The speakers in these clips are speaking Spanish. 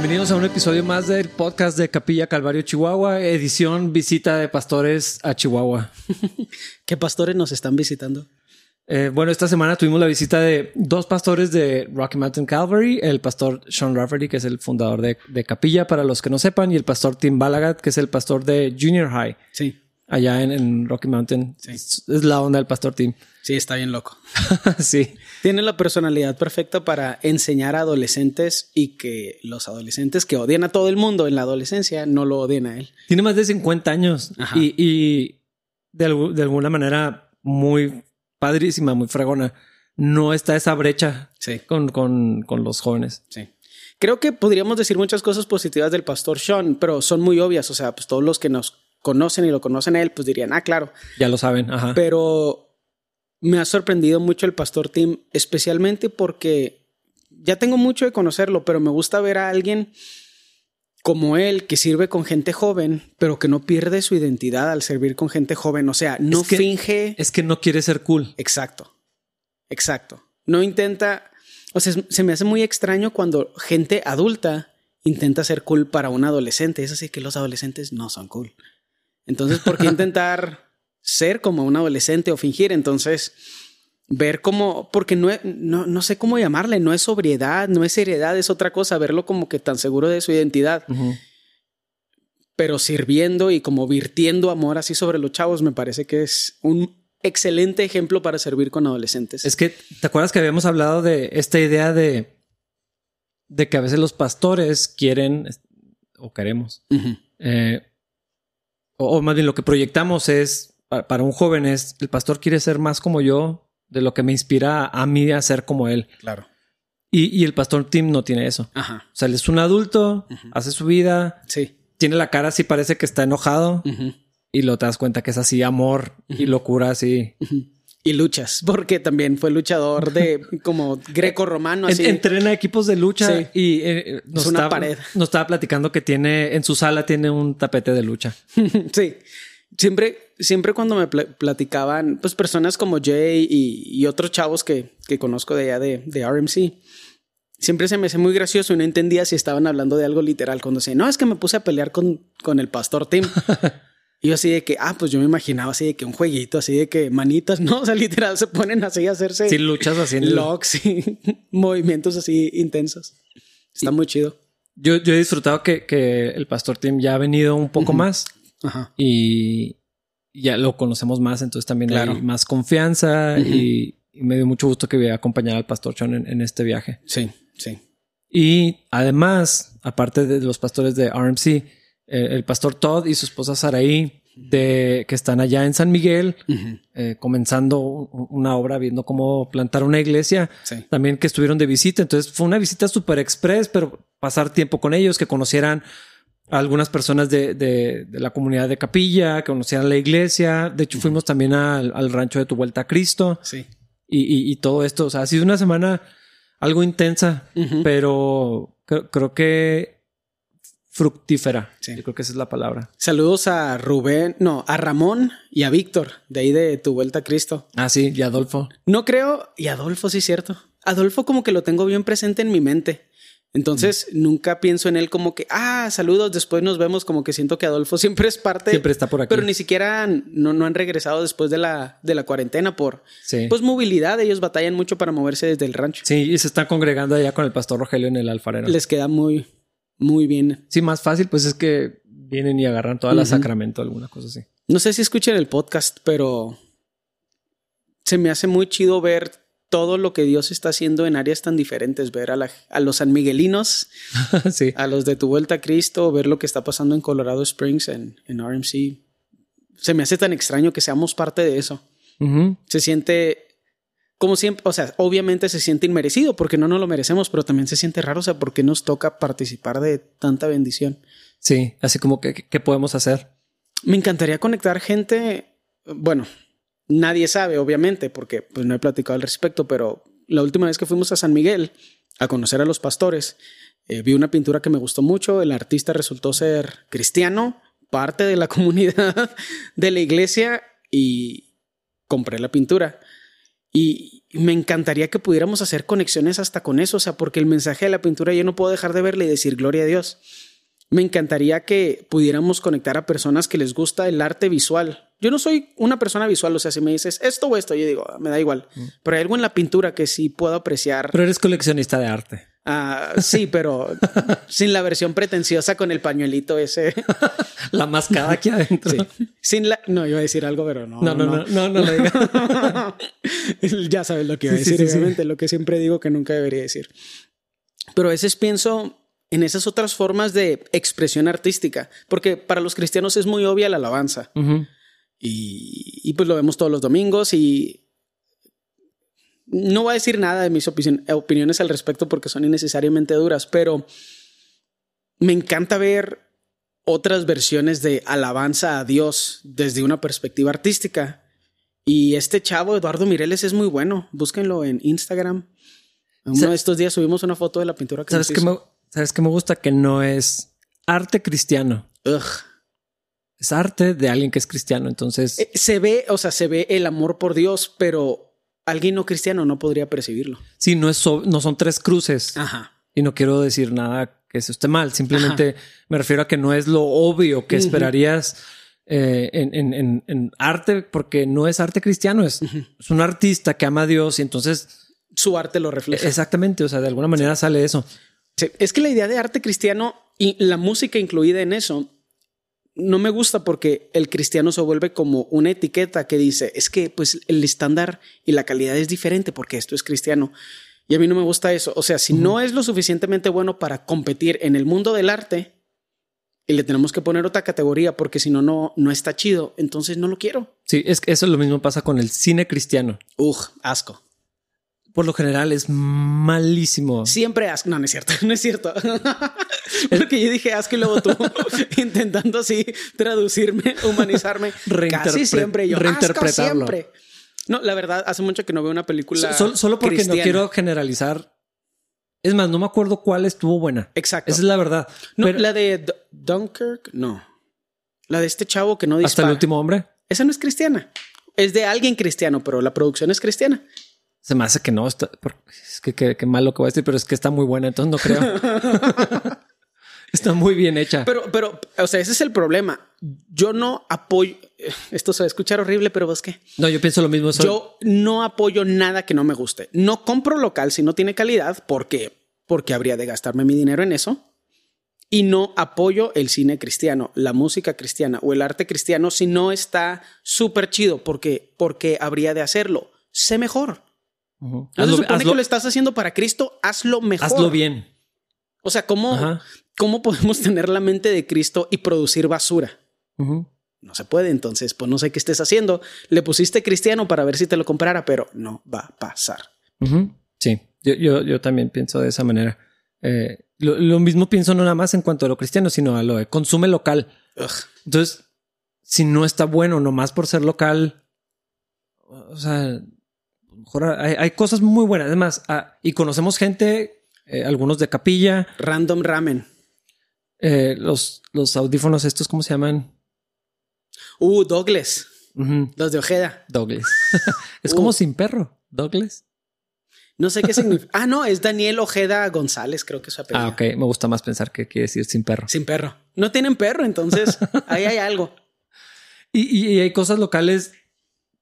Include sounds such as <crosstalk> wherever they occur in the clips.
Bienvenidos a un episodio más del podcast de Capilla Calvario Chihuahua, edición visita de pastores a Chihuahua. <laughs> ¿Qué pastores nos están visitando? Eh, bueno, esta semana tuvimos la visita de dos pastores de Rocky Mountain Calvary, el pastor Sean Rafferty, que es el fundador de, de Capilla, para los que no sepan, y el pastor Tim Balagat, que es el pastor de Junior High, Sí, allá en, en Rocky Mountain. Sí. Es, es la onda del pastor Tim. sí, está bien loco. <laughs> sí. Tiene la personalidad perfecta para enseñar a adolescentes y que los adolescentes que odian a todo el mundo en la adolescencia no lo odien a él. Tiene más de 50 años y, y de, de alguna manera muy padrísima, muy fregona. No está esa brecha Sí, con, con, con los jóvenes. sí. Creo que podríamos decir muchas cosas positivas del pastor Sean, pero son muy obvias. O sea, pues todos los que nos conocen y lo conocen a él, pues dirían, ah, claro. Ya lo saben. Ajá. Pero me ha sorprendido mucho el pastor Tim, especialmente porque ya tengo mucho de conocerlo, pero me gusta ver a alguien como él que sirve con gente joven, pero que no pierde su identidad al servir con gente joven. O sea, no Es que- finge. Es que no quiere ser cool. Exacto. Exacto. No intenta. O sea, se me hace muy extraño cuando gente adulta intenta ser cool para un adolescente. Es así que los adolescentes no son cool. Entonces, ¿por qué <laughs> intentar ser como un adolescente o fingir? Entonces, ver cómo, porque no, no, no sé cómo llamarle, no es sobriedad, no es seriedad, es otra cosa, verlo como que tan seguro de su identidad, pero sirviendo y como virtiendo amor así sobre los chavos, me parece que es un excelente ejemplo para servir con adolescentes. Es que, ¿te acuerdas que habíamos hablado de esta idea de, de que a veces los pastores quieren o queremos, eh, o, o más bien lo que proyectamos es, para un joven es, el pastor quiere ser más como yo, de lo que me inspira a mí a ser como él. Claro. Y, y el pastor Tim no tiene eso. Ajá. O sea, él es un adulto, hace su vida, Sí. tiene la cara así, parece que está enojado Ujú. y lo te das cuenta que es así amor y locura así. Y luchas, porque también fue luchador de como greco-romano. Entrena equipos de lucha Sí. y eh, nos, Es una estaba, pared. nos estaba platicando que tiene en su sala tiene un tapete de lucha. <laughs> sí. Siempre, siempre cuando me pla- platicaban, pues personas como Jay y, y otros chavos que, que conozco de allá de, de RMC, siempre se me hace muy gracioso y no entendía si estaban hablando de algo literal. Cuando decían, no, es que me puse a pelear con, con el pastor Tim. <laughs> y yo así de que, ah, pues yo me imaginaba así de que un jueguito, así de que manitas, <laughs> no, o sea, literal se ponen así a hacerse Si luchas así en el- locks y <laughs> movimientos así intensos. Está muy chido. Yo, yo he disfrutado que, que el pastor Tim ya ha venido un poco más Ajá. y ya lo conocemos más, entonces también Claro. hay más confianza y, y me dio mucho gusto que voy a acompañar al pastor Sean en, en este viaje. Sí, sí. Y además, aparte de los pastores de RMC, eh, el pastor Todd y su esposa Saraí, de, que están allá en San Miguel, eh, comenzando un- una obra, viendo cómo plantar una iglesia, Sí. también que estuvieron de visita. Entonces fue una visita súper express, pero pasar tiempo con ellos, que conocieran algunas personas de, de- de la comunidad de Capilla, que conocieran la iglesia. De hecho, fuimos también al, al rancho de Tu Vuelta a Cristo Sí. y, y- y todo esto. O sea, ha sido una semana algo intensa, pero creo, creo que fructífera. Sí. Yo creo que esa es la palabra. Saludos a Rubén, no, a Ramón y a Víctor, de ahí de Tu Vuelta a Cristo. Ah, sí, y Adolfo. No creo, y Adolfo sí es cierto. Adolfo como que lo tengo bien presente en mi mente. Entonces nunca pienso en él como que, ah, saludos, después nos vemos, como que siento que Adolfo <laughs> siempre es parte. Siempre está por aquí. Pero ni siquiera no, no han regresado después de la, de la cuarentena por Sí. pues movilidad. Ellos batallan mucho para moverse desde el rancho. Sí, y se están congregando allá con el pastor Rogelio en el alfarero. Les queda muy, muy bien. Sí, más fácil, pues es que vienen y agarran toda la Ujú. sacramento, alguna cosa así. No sé si escuchan el podcast, pero se me hace muy chido ver todo lo que Dios está haciendo en áreas tan diferentes, ver a, la- a los sanmiguelinos, <laughs> sí. a los de tu vuelta a Cristo, ver lo que está pasando en Colorado Springs, en, en RMC. Se me hace tan extraño que seamos parte de eso. Se siente como siempre, o sea, obviamente se siente inmerecido porque no nos lo merecemos, pero también se siente raro, o sea, porque nos toca participar de tanta bendición. Sí, así como que, ¿qué podemos hacer? Me encantaría conectar gente, bueno, nadie sabe, obviamente, porque pues no he platicado al respecto, pero la última vez que fuimos a San Miguel a conocer a los pastores, eh, vi una pintura que me gustó mucho, el artista resultó ser cristiano, parte de la <laughs> comunidad de la iglesia y compré la pintura. Y me encantaría que pudiéramos hacer conexiones hasta con eso, o sea, porque el mensaje de la pintura yo no puedo dejar de verle y decir gloria a Dios. Me encantaría que pudiéramos conectar a personas que les gusta el arte visual. Yo no soy una persona visual, o sea, si me dices esto o esto, yo digo, ah, me da igual. Mm. Pero hay algo en la pintura que sí puedo apreciar. Pero eres coleccionista de arte. Ah, sí, pero <laughs> sin la versión pretenciosa con el pañuelito ese. <laughs> la mascada aquí adentro. Sí. Sin la. No, iba a decir algo, pero no. No, no, no, no, no, diga. <laughs> ya sabes lo que iba a decir, obviamente, lo que siempre digo que nunca debería decir. Pero a veces pienso en esas otras formas de expresión artística, porque para los cristianos es muy obvia la alabanza. y, y pues lo vemos todos los domingos y no voy a decir nada de mis opiniones al respecto porque son innecesariamente duras, pero me encanta ver otras versiones de alabanza a Dios desde una perspectiva artística. Y este chavo, Eduardo Mireles, es muy bueno. Búsquenlo en Instagram. Uno de estos días subimos una foto de la pintura que ¿Sabes, que me, ¿Sabes que me gusta? Que no es arte cristiano. Es arte de alguien que es cristiano. Entonces eh, se ve, o sea, se ve el amor por Dios, pero alguien no cristiano no podría percibirlo. Sí, no, es no son tres cruces. Ajá. Y no quiero decir nada que se esté mal. Simplemente me refiero a que no es lo obvio que esperarías eh, en, arte, porque no es arte cristiano, es, es, un artista que ama a Dios y entonces... Su arte lo refleja. Exactamente, o sea, de alguna manera sale eso. Sí. Es que la idea de arte cristiano y la música incluida en eso no me gusta porque el cristiano se vuelve como una etiqueta que dice, es que pues el estándar y la calidad es diferente porque esto es cristiano. Y a mí no me gusta eso. O sea, si no es lo suficientemente bueno para competir en el mundo del arte y le tenemos que poner otra categoría porque si no, no, no está chido, entonces no lo quiero. Sí, es que eso es lo mismo pasa con el cine cristiano. Ugh, asco por lo general es malísimo. Siempre asco. No, no es cierto. <laughs> No es cierto. <laughs> Porque yo dije asco y luego tú <laughs> intentando así traducirme, humanizarme. Casi siempre yo reinterpretarlo. siempre. No, la verdad, hace mucho que no veo una película. solo porque no quiero generalizar. Es más, no me acuerdo cuál estuvo buena. Exacto. Esa es la verdad. No, la de Dunkirk, no. La de este chavo que no dispara. Hasta el último hombre. Esa no es cristiana. Es de alguien cristiano, pero la producción es cristiana. Se me hace que no, está, es que qué malo que voy a decir, pero es que está muy buena, entonces no creo. <laughs> está muy bien hecha. Pero, pero, o sea, ese es el problema. Yo no apoyo, esto se va a escuchar horrible, pero es que... No, yo pienso lo mismo. Yo no apoyo nada que no me guste. No compro local si no tiene calidad, porque, porque habría de gastarme mi dinero en eso. Y no apoyo el cine cristiano, la música cristiana o el arte cristiano si no está súper chido, porque, porque habría de hacerlo. Sé mejor. No se supone que lo estás haciendo para Cristo, hazlo mejor. Hazlo bien. O sea, ¿cómo, ¿cómo podemos tener la mente de Cristo y producir basura? No se puede, entonces, pues no sé qué estés haciendo. Le pusiste cristiano para ver si te lo comprara, pero no va a pasar. Sí, yo, yo, yo, también pienso de esa manera. Eh, lo, mismo pienso no nada más en cuanto a lo cristiano, sino a lo de consume local. Entonces, si no está bueno nomás por ser local, o sea, hay, cosas muy buenas. Además, ah, y conocemos gente, eh, algunos de capilla. Random Ramen. Eh, los, los audífonos estos, ¿cómo se llaman? Uh, Douglas. Los de Ojeda. Douglas. <laughs> es como uh. sin perro. Douglas. No sé qué significa. ah, no, es Daniel Ojeda González, creo que es su apellido. Ah, ok. Me gusta más pensar que quiere decir sin perro. Sin perro. No tienen perro, entonces ahí hay algo. <laughs> y, hay cosas locales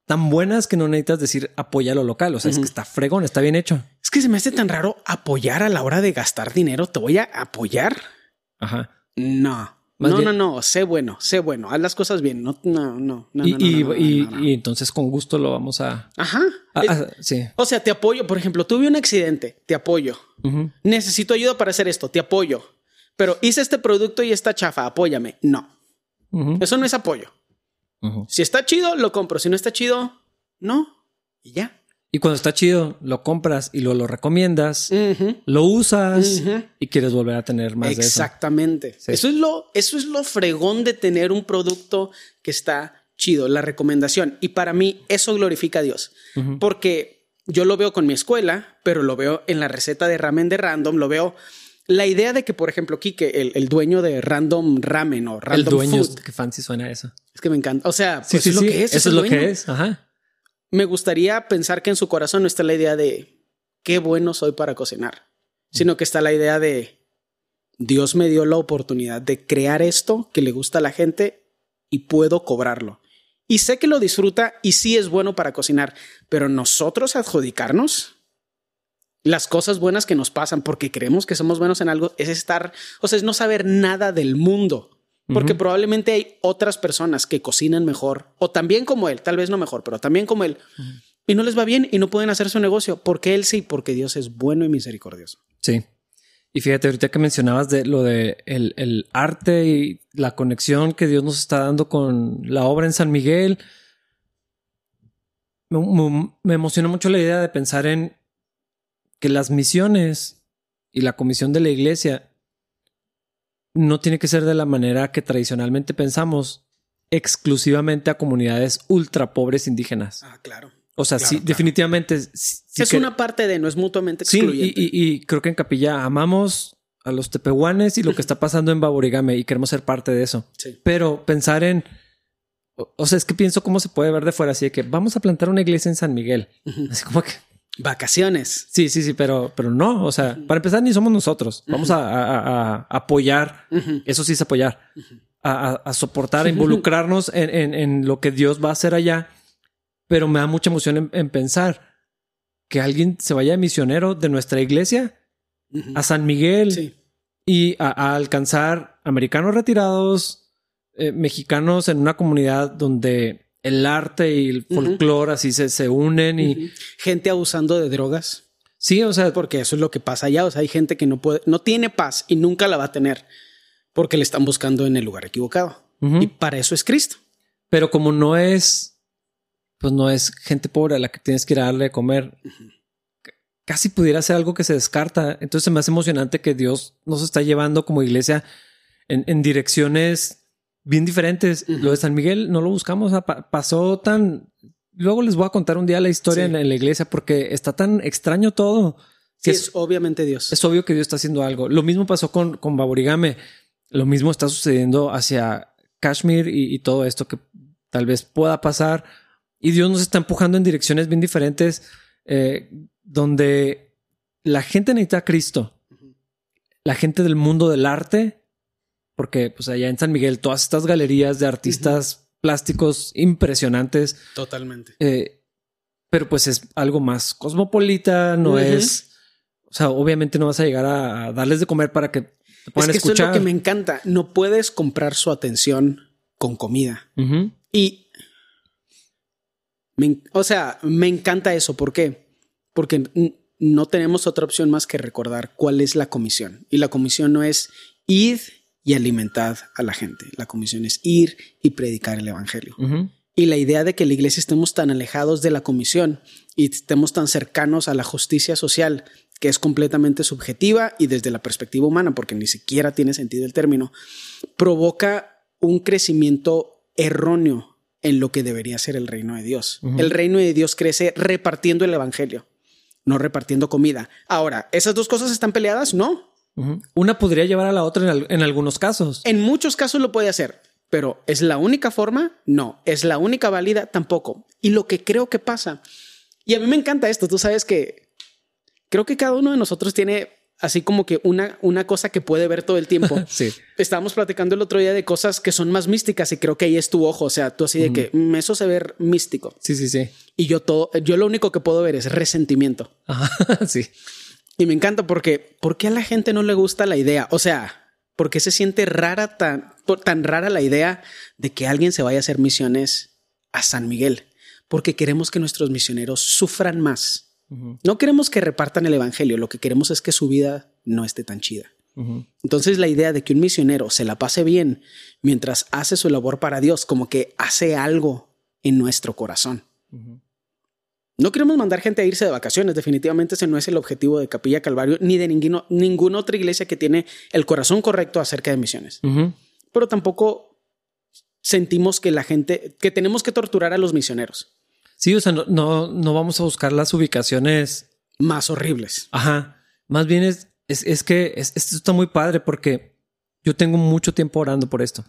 tan buenas que no necesitas decir apoya lo local. O sea, es que está fregón, está bien hecho. Es que se me hace tan raro apoyar a la hora de gastar dinero. ¿Te voy a apoyar? Ajá. No. no, no, no, sé bueno, sé bueno, haz las cosas bien. No, no, no. no y, y, entonces con gusto lo vamos a. Ajá. sí. O sea, te apoyo. Por ejemplo, tuve un accidente, te apoyo. Necesito ayuda para hacer esto, te apoyo. Pero hice este producto y esta chafa, apóyame. No. Eso no es apoyo. Si está chido, lo compro. Si no está chido, no. Y ya. Y cuando está chido, lo compras y lo, lo recomiendas, lo usas y quieres volver a tener más Exactamente. de eso. Eso, es lo, eso es lo fregón de tener un producto que está chido, la recomendación. Y para mí eso glorifica a Dios. Porque yo lo veo con mi escuela, pero lo veo en la receta de ramen de random, lo veo la idea de que, por ejemplo, Kike, el, el dueño de Random Ramen o Random El dueño, Food, qué fancy suena eso. Es que me encanta. O sea, pues es lo que es. Eso es, lo que es. Ajá. me gustaría pensar que en su corazón no está la idea de qué bueno soy para cocinar, sino que está la idea de Dios me dio la oportunidad de crear esto que le gusta a la gente y puedo cobrarlo. Y sé que lo disfruta y sí es bueno para cocinar, pero nosotros adjudicarnos las cosas buenas que nos pasan porque creemos que somos buenos en algo es estar, o sea, es no saber nada del mundo. Porque probablemente hay otras personas que cocinan mejor o también como él, tal vez no mejor, pero también como él. Y no les va bien y no pueden hacer su negocio. porque él sí? Porque Dios es bueno y misericordioso. Sí. Y fíjate, ahorita que mencionabas de lo de el, arte y la conexión que Dios nos está dando con la obra en San Miguel, me, me emociona mucho la idea de pensar en que las misiones y la comisión de la iglesia no tiene que ser de la manera que tradicionalmente pensamos, exclusivamente a comunidades ultra pobres indígenas. Ah, claro. O sea, sí, definitivamente. es una parte de, no es mutuamente excluyente. Sí, y, creo que en Capilla amamos a los tepehuanes y lo que <laughs> está pasando en Baborigame y queremos ser parte de eso. Sí. Pero pensar en. O, sea, es que pienso cómo se puede ver de fuera, así de que vamos a plantar una iglesia en San Miguel. Así como que. Vacaciones. Sí, sí, sí, pero, pero no. O sea, para empezar, ni somos nosotros. Vamos a, apoyar. Eso sí es apoyar. A, soportar, a involucrarnos en, en lo que Dios va a hacer allá pero me da mucha emoción en, pensar que alguien se vaya de misionero de nuestra iglesia a San Miguel y a, alcanzar americanos retirados, eh, mexicanos en una comunidad donde el arte y el folclore así se, se unen y gente abusando de drogas. Sí, o sea, porque eso es lo que pasa allá. O sea, hay gente que no puede, no tiene paz y nunca la va a tener porque le están buscando en el lugar equivocado. Y para eso es Cristo. Pero como no es pues no es gente pobre a la que tienes que ir a darle de comer. Casi pudiera ser algo que se descarta. Entonces me hace emocionante que Dios nos está llevando como iglesia en, direcciones bien diferentes. Lo de San Miguel no lo buscamos, pasó tan... Luego les voy a contar un día la historia en, la, iglesia porque está tan extraño todo. Sí, es, obviamente Dios. Es obvio que Dios está haciendo algo. Lo mismo pasó con, con Baborigame. Lo mismo está sucediendo hacia Kashmir y todo esto que tal vez pueda pasar y Dios nos está empujando en direcciones bien diferentes, eh, donde la gente necesita a Cristo. La gente del mundo del arte, porque pues allá en San Miguel, todas estas galerías de artistas plásticos impresionantes. Totalmente. Eh, pero pues es algo más cosmopolita, no es. O sea, obviamente no vas a llegar a, darles de comer para que te puedan es que escuchar. Esto es lo que me encanta. No puedes comprar su atención con comida. Y o sea, me encanta eso. ¿Por qué? Porque no tenemos otra opción más que recordar cuál es la comisión. Y la comisión no es ir y alimentar a la gente. La comisión es ir y predicar el Evangelio. Y la idea de que la iglesia estemos tan alejados de la comisión y estemos tan cercanos a la justicia social, que es completamente subjetiva y desde la perspectiva humana, porque ni siquiera tiene sentido el término, provoca un crecimiento erróneo en lo que debería ser el reino de Dios. El reino de Dios crece repartiendo el evangelio, no repartiendo comida. Ahora, ¿esas dos cosas están peleadas? No. Una podría llevar a la otra en, algunos casos. En muchos casos lo puede hacer, pero ¿es la única forma? No. ¿Es la única válida? Tampoco. Y lo que creo que pasa, y a mí me encanta esto, tú sabes que creo que cada uno de nosotros tiene así como que una, una cosa que puede ver todo el tiempo. <laughs> sí. Estábamos platicando el otro día de cosas que son más místicas y creo que ahí es tu ojo. O sea, tú así de que mm, eso se ve místico. Sí, sí, sí. Y yo todo, yo lo único que puedo ver es resentimiento. <laughs> sí. Y me encanta porque, ¿por qué a la gente no le gusta la idea? O sea, ¿por qué se siente rara, tan, tan rara la idea de que alguien se vaya a hacer misiones a San Miguel? Porque queremos que nuestros misioneros sufran más no queremos que repartan el Evangelio, lo que queremos es que su vida no esté tan chida. Entonces la idea de que un misionero se la pase bien mientras hace su labor para Dios, como que hace algo en nuestro corazón. No queremos mandar gente a irse de vacaciones, definitivamente ese no es el objetivo de Capilla Calvario ni de ninguna otra iglesia que tiene el corazón correcto acerca de misiones. Pero tampoco sentimos que la gente, que tenemos que torturar a los misioneros. Sí, o sea, no, no, vamos a buscar las ubicaciones más horribles. Ajá. Más bien es, es, que esto está muy padre porque yo tengo mucho tiempo orando por esto.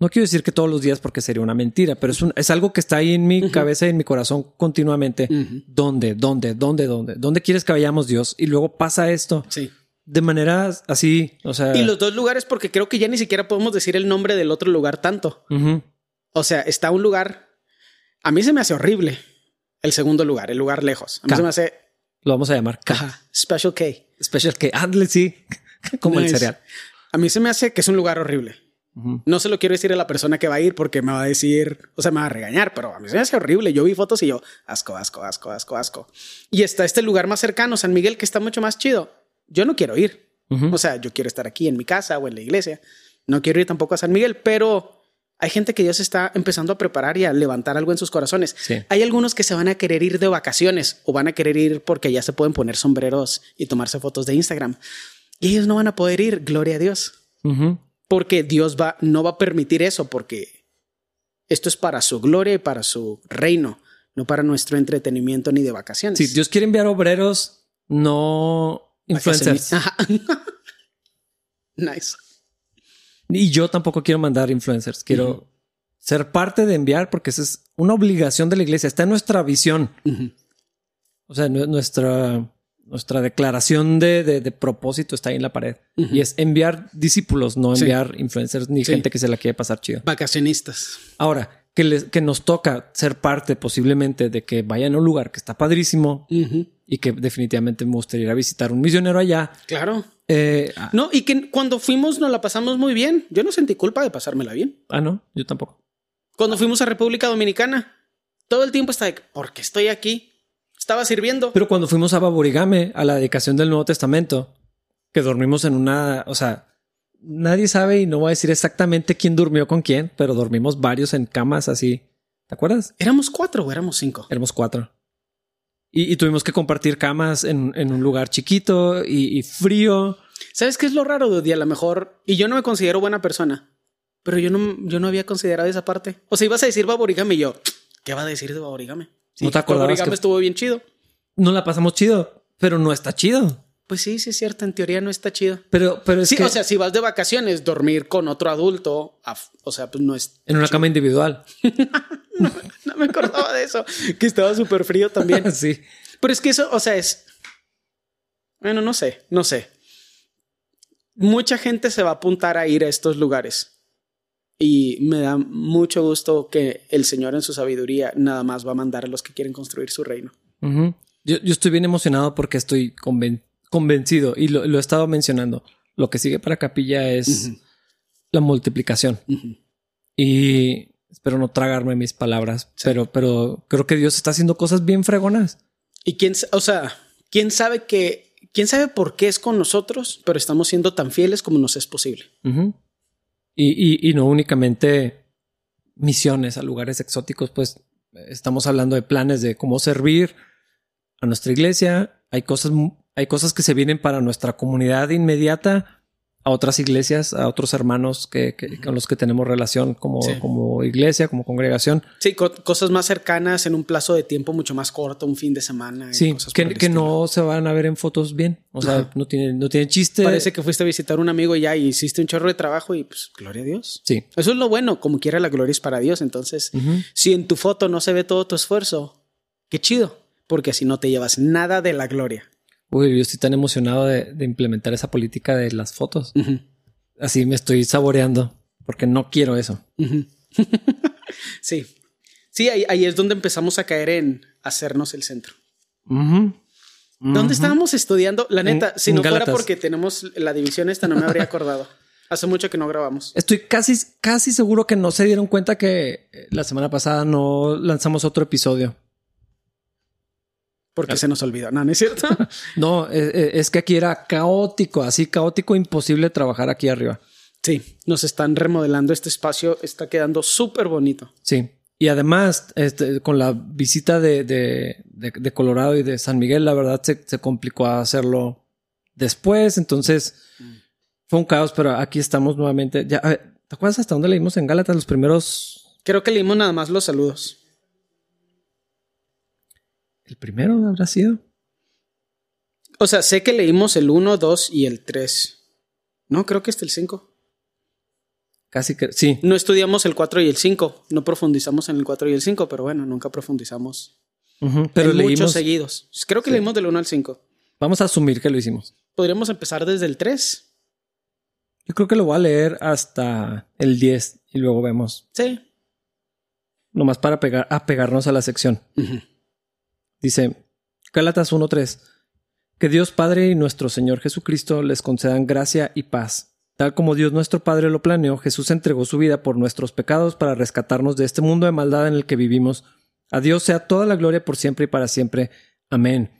No quiero decir que todos los días porque sería una mentira, pero es, un, es algo que está ahí en mi cabeza y en mi corazón continuamente. ¿Dónde, dónde, dónde, dónde? ¿Dónde quieres que vayamos, Dios? Y luego pasa esto. Sí. De manera así, o sea... Y los dos lugares, porque creo que ya ni siquiera podemos decir el nombre del otro lugar tanto. O sea, está un lugar... A mí se me hace horrible el segundo lugar, el lugar lejos. A mí se me hace... Lo vamos a llamar K. Special K. Special K. Hazle, sí. <laughs> Como el cereal. A mí se me hace que es un lugar horrible. No se lo quiero decir a la persona que va a ir porque me va a decir, o sea, me va a regañar, pero a mí se me hace horrible. Yo vi fotos y yo, asco, asco, asco, asco, asco. Y está este lugar más cercano, San Miguel, que está mucho más chido. Yo no quiero ir. O sea, yo quiero estar aquí en mi casa o en la iglesia. No quiero ir tampoco a San Miguel, pero hay gente que Dios está empezando a preparar y a levantar algo en sus corazones. Hay algunos que se van a querer ir de vacaciones o van a querer ir porque ya se pueden poner sombreros y tomarse fotos de Instagram. Y ellos no van a poder ir, gloria a Dios. Porque Dios va, no va a permitir eso, porque esto es para su gloria y para su reino, no para nuestro entretenimiento ni de vacaciones. Sí, Dios quiere enviar obreros, no influencers. <laughs> nice. Y yo tampoco quiero mandar influencers, quiero ser parte de enviar porque esa es una obligación de la iglesia, está en nuestra visión. O sea, nuestra nuestra declaración de, de, propósito está ahí en la pared. Y es enviar discípulos, no enviar influencers ni gente que se la quiere pasar chido. Vacacionistas. Ahora, que, les, que nos toca ser parte posiblemente de que vayan a un lugar que está padrísimo y que definitivamente me gustaría ir a visitar un misionero allá. Claro. Eh, ah. no, y que cuando fuimos nos la pasamos muy bien. Yo no sentí culpa de pasármela bien. Ah, no, yo tampoco. Cuando fuimos a República Dominicana, todo el tiempo estaba de, ¿por qué estoy aquí? Estaba sirviendo. Pero cuando fuimos a Baborigame, a la dedicación del Nuevo Testamento, que dormimos en una, o sea, nadie sabe y no voy a decir exactamente quién durmió con quién, pero dormimos varios en camas así. ¿Te acuerdas? ¿Éramos cuatro o éramos cinco? Éramos cuatro. Y, tuvimos que compartir camas en, un lugar chiquito y, frío. ¿Sabes qué es lo raro, de A lo mejor, y yo no me considero buena persona, pero yo no, yo no había considerado esa parte. O sea, ibas a decir Baborigame y yo, ¿qué va a decir de ¿No te acordabas que estuvo bien chido? No la pasamos chido, pero no está chido. Pues sí, sí es cierto, en teoría no está chido. Pero, pero es sí, que... o sea, si vas de vacaciones, dormir con otro adulto, o sea, pues no es... En una cama individual. <laughs> no, me acordaba de eso, que estaba súper frío también. <laughs> sí. Pero es que eso, o sea, es... Bueno, no sé, no sé. Mucha gente se va a apuntar a ir a estos lugares. Y me da mucho gusto que el Señor en su sabiduría nada más va a mandar a los que quieren construir su reino. yo, estoy bien emocionado porque estoy convencido y lo, he estado mencionando. Lo que sigue para Capilla es la multiplicación. Y espero no tragarme mis palabras, pero, pero creo que Dios está haciendo cosas bien fregonas. Y quién, o sea, quién sabe que, quién sabe por qué es con nosotros, pero estamos siendo tan fieles como nos es posible. Y, y, no únicamente misiones a lugares exóticos, pues estamos hablando de planes de cómo servir a nuestra iglesia. Hay cosas, hay cosas que se vienen para nuestra comunidad inmediata a otras iglesias, a otros hermanos que, con los que tenemos relación como, como iglesia, como congregación. Sí, cosas más cercanas en un plazo de tiempo mucho más corto, un fin de semana. Sí, que, no se van a ver en fotos bien. O sea, no tiene, no tiene chiste. Parece que fuiste a visitar a un amigo y ya y hiciste un chorro de trabajo y pues, gloria a Dios. Sí. Eso es lo bueno, como quiera la gloria es para Dios. Entonces, si en tu foto no se ve todo tu esfuerzo, qué chido, porque así no te llevas nada de la gloria. Uy, yo estoy tan emocionado de, implementar esa política de las fotos. Así me estoy saboreando porque no quiero eso. <laughs> sí. Sí, ahí, es donde empezamos a caer en hacernos el centro. ¿Dónde estábamos estudiando? La neta, si no fuera porque tenemos la división esta, no me habría acordado. <laughs> Hace mucho que no grabamos. Estoy casi, casi seguro que no se dieron cuenta que la semana pasada no lanzamos otro episodio. Porque se nos olvidó. No, no es cierto. <laughs> no, eh, eh, es, que aquí era caótico, así caótico, imposible trabajar aquí arriba. Sí, nos están remodelando este espacio, está quedando súper bonito. Sí. Y además, este, con la visita de, de, Colorado y de San Miguel, la verdad se, se complicó hacerlo después. Entonces fue un caos, pero aquí estamos nuevamente. Ya, ¿Te acuerdas hasta dónde leímos en Gálatas los primeros? Creo que leímos nada más los saludos. ¿El primero habrá sido? O sea, sé que leímos el 1, 2 y el 3. No, creo que es el 5. Casi que sí. No estudiamos el 4 y el 5, no profundizamos en el 4 y el 5, pero bueno, nunca profundizamos Pero en leímos. muchos seguidos. Creo que Sí. leímos del 1 al 5. Vamos a asumir que lo hicimos. Podríamos empezar desde el 3. Yo creo que lo voy a leer hasta el 10 y luego vemos. Sí. Nomás para pegar, apegarnos a la sección. Dice Gálatas 1.3. Que Dios Padre y nuestro Señor Jesucristo les concedan gracia y paz. Tal como Dios nuestro Padre lo planeó, Jesús entregó su vida por nuestros pecados para rescatarnos de este mundo de maldad en el que vivimos. A Dios sea toda la gloria por siempre y para siempre. Amén.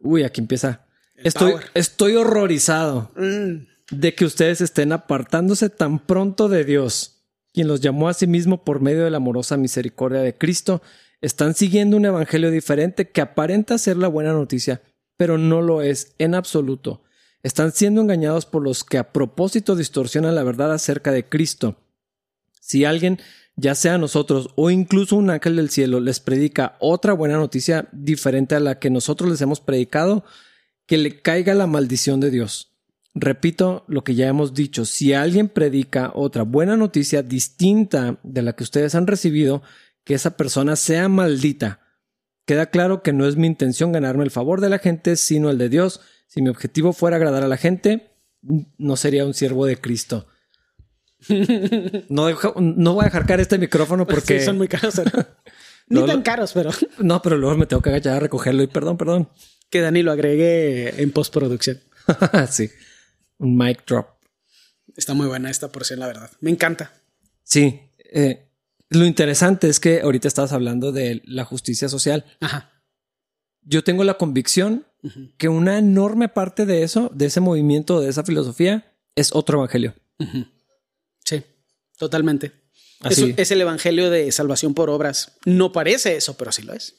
Uy, aquí empieza. El Estoy, power. estoy horrorizado Mm. de que ustedes estén apartándose tan pronto de Dios, quien los llamó a sí mismo por medio de la amorosa misericordia de Cristo, están siguiendo un evangelio diferente que aparenta ser la buena noticia, pero no lo es en absoluto. Están siendo engañados por los que a propósito distorsionan la verdad acerca de Cristo. Si alguien, ya sea nosotros o incluso un ángel del cielo, les predica otra buena noticia diferente a la que nosotros les hemos predicado, que le caiga la maldición de Dios. Repito lo que ya hemos dicho, si alguien predica otra buena noticia distinta de la que ustedes han recibido, que esa persona sea maldita. Queda claro que no es mi intención ganarme el favor de la gente, sino el de Dios. Si mi objetivo fuera agradar a la gente, no sería un siervo de Cristo. No, dejo- no voy a dejar caer este micrófono <laughs> porque... Sí, son muy caros. ¿verdad? <laughs> Ni No, tan caros, pero <laughs> No, pero luego me tengo que agachar a recogerlo y perdón, perdón. que Dani lo agregue en postproducción. sí. Un mic drop. Está muy buena esta porción, la verdad. Me encanta. Sí. eh, lo interesante es que ahorita estabas hablando de la justicia social. Ajá. Yo tengo la convicción que una enorme parte de eso, de ese movimiento, de esa filosofía, es otro evangelio. Sí, totalmente. Así. Eso es el evangelio de salvación por obras. No parece eso, pero sí lo es.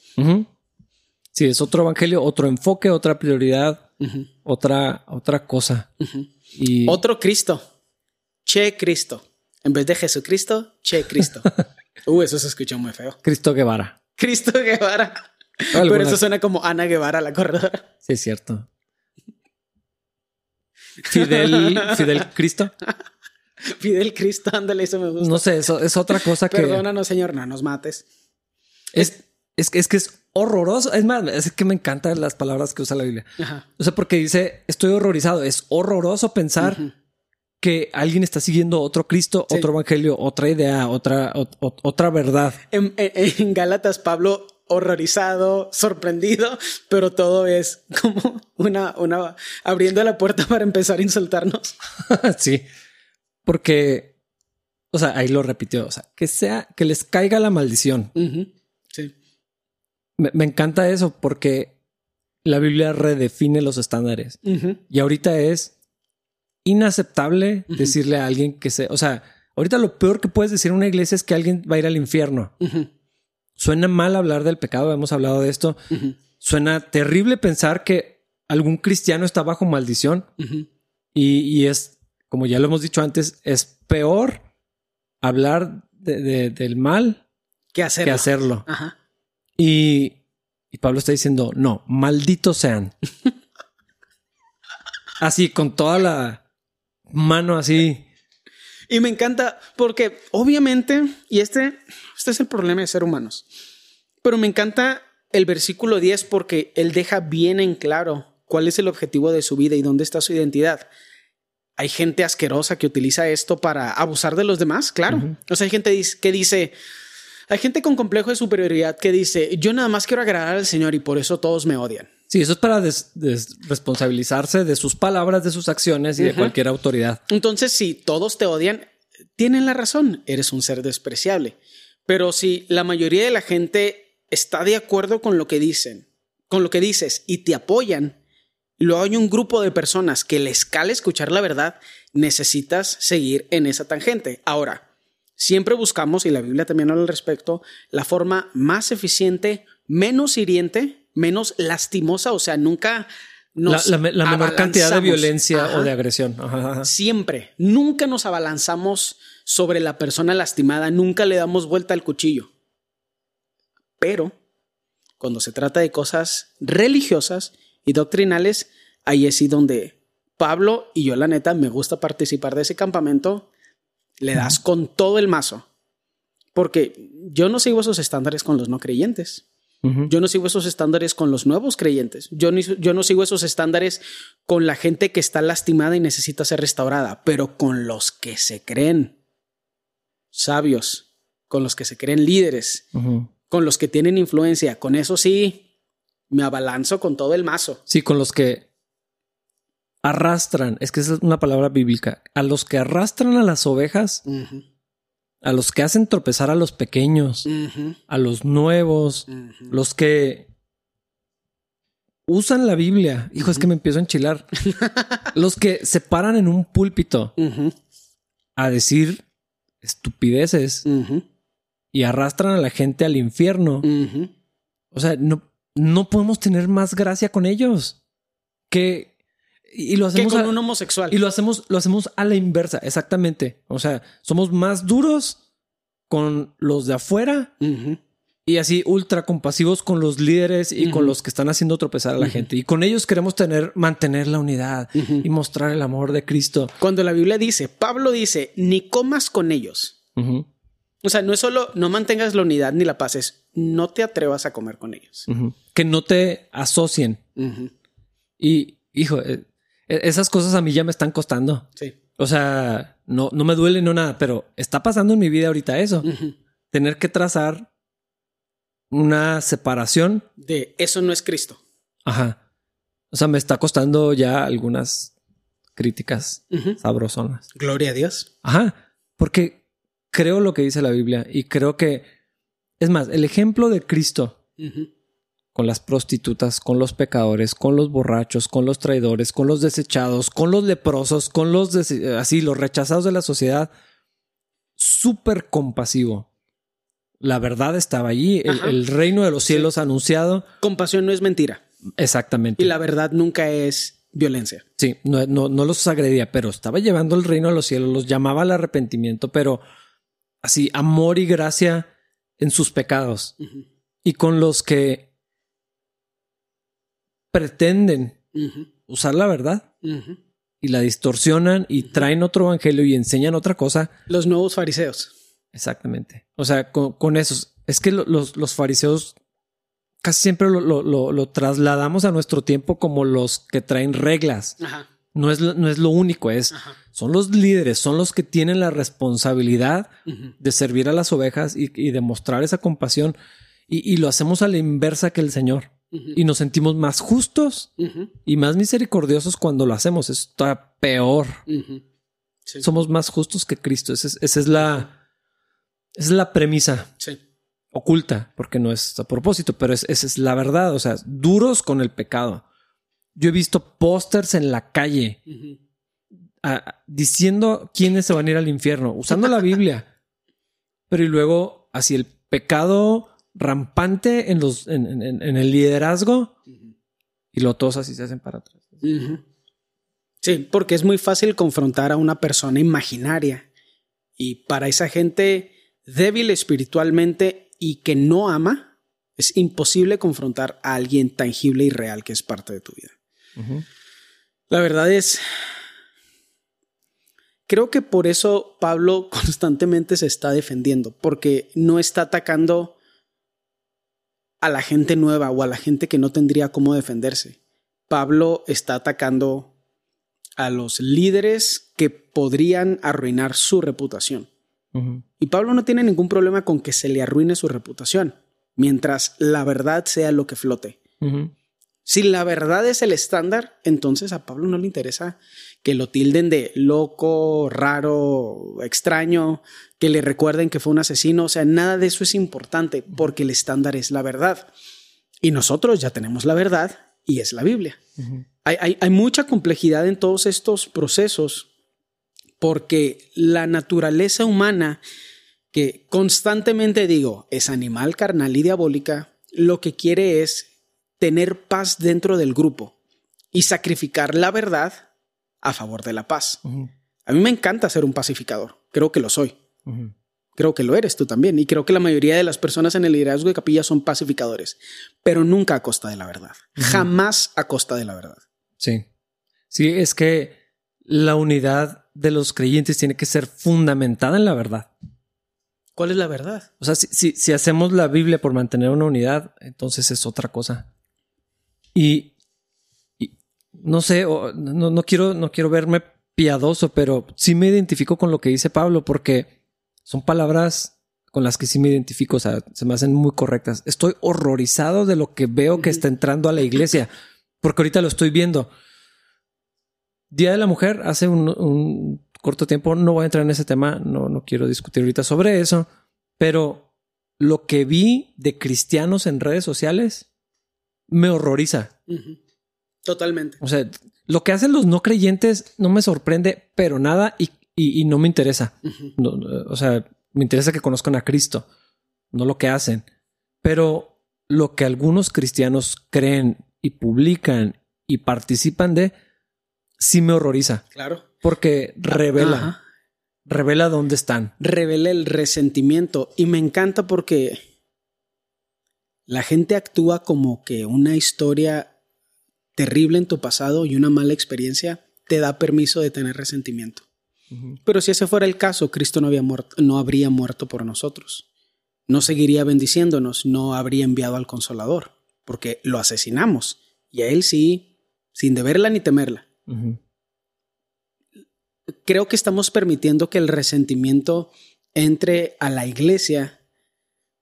Sí, es otro evangelio, otro enfoque, otra prioridad, otra, otra cosa. Y Otro Cristo. Che Cristo. En vez de Jesucristo, Che Cristo. <laughs> uh, eso se escuchó muy feo. Cristo Guevara. Cristo Guevara. Pero eso suena como Ana Guevara, la corredora. Sí, es cierto. Fidel, Fidel Cristo. <laughs> Fidel Cristo, ándale, eso me gusta. No sé, eso es otra cosa que Perdónanos, señor, no nos mates. es, es, que- es que es horroroso. Es más, es que me encantan las palabras que usa la Biblia. Ajá. O sea, porque dice, estoy horrorizado. Es horroroso pensar. Que alguien está siguiendo otro Cristo, Sí. otro evangelio, otra idea, otra, ot- ot- otra verdad. En, en- en Gálatas, Pablo horrorizado, sorprendido, pero todo es como una, una abriendo la puerta para empezar a insultarnos. <laughs> sí. Porque, o sea, ahí lo repitió. O sea, que sea, que les caiga la maldición. Sí. Me, me encanta eso porque la Biblia redefine los estándares. Y ahorita es inaceptable decirle a alguien que se, o sea, ahorita lo peor que puedes decir en una iglesia es que alguien va a ir al infierno. Suena mal hablar del pecado, hemos hablado de esto. Suena terrible pensar que algún cristiano está bajo maldición y, y es, como ya lo hemos dicho antes, es peor hablar de- de- del mal que hacerlo. Ajá. Y, y Pablo está diciendo, no, malditos sean. <laughs> así, con toda la mano así. Y me encanta porque obviamente, y este, este es el problema de ser humanos, pero me encanta el versículo 10 porque él deja bien en claro cuál es el objetivo de su vida y dónde está su identidad. Hay gente asquerosa que utiliza esto para abusar de los demás, claro. O sea, hay gente que dice, hay gente con complejo de superioridad que dice, yo nada más quiero agradar al Señor y por eso todos me odian. Sí, eso es para responsabilizarse de sus palabras, de sus acciones y de cualquier autoridad. Entonces, si todos te odian, tienen la razón, eres un ser despreciable. Pero si la mayoría de la gente está de acuerdo con lo que dicen, con lo que dices y te apoyan, y luego hay un grupo de personas que les cale escuchar la verdad, necesitas seguir en esa tangente. Ahora, siempre buscamos, y la Biblia también habla al respecto, la forma más eficiente, menos hiriente, menos lastimosa, o sea, nunca nos la me- la menor cantidad de violencia Ajá. o de agresión. Ajá, ajá. Siempre, nunca nos abalanzamos sobre la persona lastimada, nunca le damos vuelta al cuchillo. Pero cuando se trata de cosas religiosas y doctrinales, ahí es sí donde Pablo y yo la neta me gusta participar de ese campamento Le das con todo el mazo. Porque yo no sigo esos estándares con los no creyentes. Yo no sigo esos estándares con los nuevos creyentes. Yo, yo no sigo esos estándares con la gente que está lastimada y necesita ser restaurada, pero con los que se creen sabios, con los que se creen líderes, con los que tienen influencia. Con eso sí, me abalanzo con todo el mazo. Sí, con los que arrastran, es que esa es una palabra bíblica, a los que arrastran a las ovejas a los que hacen tropezar a los pequeños, a los nuevos, los que usan la Biblia. Hijo, es que me empiezo a enchilar. los que se paran en un púlpito a decir estupideces y arrastran a la gente al infierno. O sea, no, no podemos tener más gracia con ellos que y lo hacemos con un homosexual. Y lo hacemos, lo hacemos a la inversa, exactamente. O sea, somos más duros con los de afuera y así ultra compasivos con los líderes y con los que están haciendo tropezar a la gente. Y con ellos queremos tener, mantener la unidad y mostrar el amor de Cristo. Cuando la Biblia dice, Pablo dice, ni comas con ellos. O sea, no es solo no mantengas la unidad ni la paz, es no te atrevas a comer con ellos. Que no te asocien. Y, hijo, eh, esas cosas a mí ya me están costando. Sí. O sea, no, no me duele no nada, pero está pasando en mi vida ahorita eso. Tener que trazar una separación. De eso no es Cristo. Ajá. O sea, me está costando ya algunas críticas sabrosonas. Gloria a Dios. Ajá. Porque creo lo que dice la Biblia y creo que, es más, el ejemplo de Cristo con las prostitutas, con los pecadores, con los borrachos, con los traidores, con los desechados, con los leprosos, con los así, los rechazados de la sociedad. Súper compasivo. La verdad estaba allí, el, reino de los cielos anunciado. Compasión no es mentira. Exactamente. Y la verdad nunca es violencia. Sí, no, no, los agredía, pero estaba llevando el reino de los cielos, los llamaba al arrepentimiento, pero así, amor y gracia en sus pecados. Y con los que pretenden usar la verdad y la distorsionan y traen otro evangelio y enseñan otra cosa. Los nuevos fariseos. Exactamente. O sea, con, esos. Es que los, los, fariseos casi siempre lo, lo, trasladamos a nuestro tiempo como los que traen reglas. No es, no es lo único, es son los líderes, son los que tienen la responsabilidad de servir a las ovejas y, y de mostrar esa compasión. Y, y, lo hacemos a la inversa que el Señor y nos sentimos más justos y más misericordiosos cuando lo hacemos. Está peor. Somos más justos que Cristo. Esa es, la, es la premisa oculta, porque no es a propósito, pero esa es la verdad. O sea, duros con el pecado. Yo he visto pósters en la calle diciendo quiénes se van a ir al infierno, usando la <laughs> Biblia. Pero y luego, así el pecado rampante en, los, en, el liderazgo y lo todos así se hacen para atrás. Sí, porque es muy fácil confrontar a una persona imaginaria y para esa gente débil espiritualmente y que no ama, es imposible confrontar a alguien tangible y real que es parte de tu vida. La verdad es, creo que por eso Pablo <laughs> constantemente se está defendiendo, porque no está atacando a la gente nueva o a la gente que no tendría cómo defenderse. Pablo está atacando a los líderes que podrían arruinar su reputación. Y Pablo no tiene ningún problema con que se le arruine su reputación, mientras la verdad sea lo que flote. Si la verdad es el estándar, entonces a Pablo no le interesa que lo tilden de loco, raro, extraño, que le recuerden que fue un asesino. O sea, nada de eso es importante porque el estándar es la verdad. Y nosotros ya tenemos la verdad y es la Biblia. hay, hay mucha complejidad en todos estos procesos porque la naturaleza humana, que constantemente digo, es animal, carnal y diabólica, lo que quiere es tener paz dentro del grupo y sacrificar la verdad a favor de la paz. A mí me encanta ser un pacificador, creo que lo soy. Creo que lo eres tú también. Y creo que la mayoría de las personas en el liderazgo de capilla son pacificadores, pero nunca a costa de la verdad. Jamás a costa de la verdad. Sí. Sí, es que la unidad de los creyentes tiene que ser fundamentada en la verdad. ¿Cuál es la verdad? O sea, si, si, si hacemos la Biblia por mantener una unidad, entonces es otra cosa. Y no sé, o- no, no quiero, no quiero verme piadoso, pero sí me identifico con lo que dice Pablo, porque son palabras con las que sí me identifico, o sea, se me hacen muy correctas. Estoy horrorizado de lo que veo que está entrando a la iglesia, porque ahorita lo estoy viendo. Día de la Mujer, hace un, un corto tiempo, no voy a entrar en ese tema, no, no quiero discutir ahorita sobre eso, pero lo que vi de cristianos en redes sociales me horroriza. Totalmente. O sea, lo que hacen los no creyentes no me sorprende, pero nada y, y- y no me interesa. Ujú. No, no, o sea, me interesa que conozcan a Cristo, no lo que hacen. Pero lo que algunos cristianos creen y publican y participan de, sí me horroriza, Claro. porque revela, Ajá. revela dónde están. Revela el resentimiento y me encanta porque la gente actúa como que una historia terrible en tu pasado y una mala experiencia te da permiso de tener resentimiento. Pero si ese fuera el caso, Cristo no, había muerto, no habría muerto por nosotros. No seguiría bendiciéndonos, no habría enviado al Consolador, porque lo asesinamos. Y a él sí, sin deberla ni temerla. Creo que estamos permitiendo que el resentimiento entre a la iglesia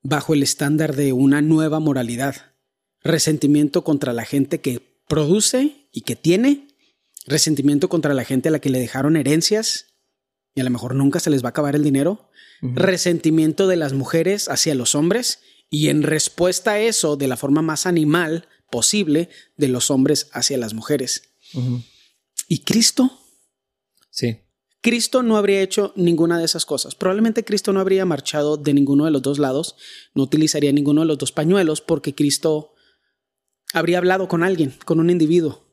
bajo el estándar de una nueva moralidad. Resentimiento contra la gente que produce y que tiene. Resentimiento contra la gente a la que le dejaron herencias y a lo mejor nunca se les va a acabar el dinero. Resentimiento de las mujeres hacia los hombres y en respuesta a eso, de la forma más animal posible, de los hombres hacia las mujeres. ¿Y Cristo? Sí. Cristo no habría hecho ninguna de esas cosas. Probablemente Cristo no habría marchado de ninguno de los dos lados, no utilizaría ninguno de los dos pañuelos porque Cristo habría hablado con alguien, con un individuo.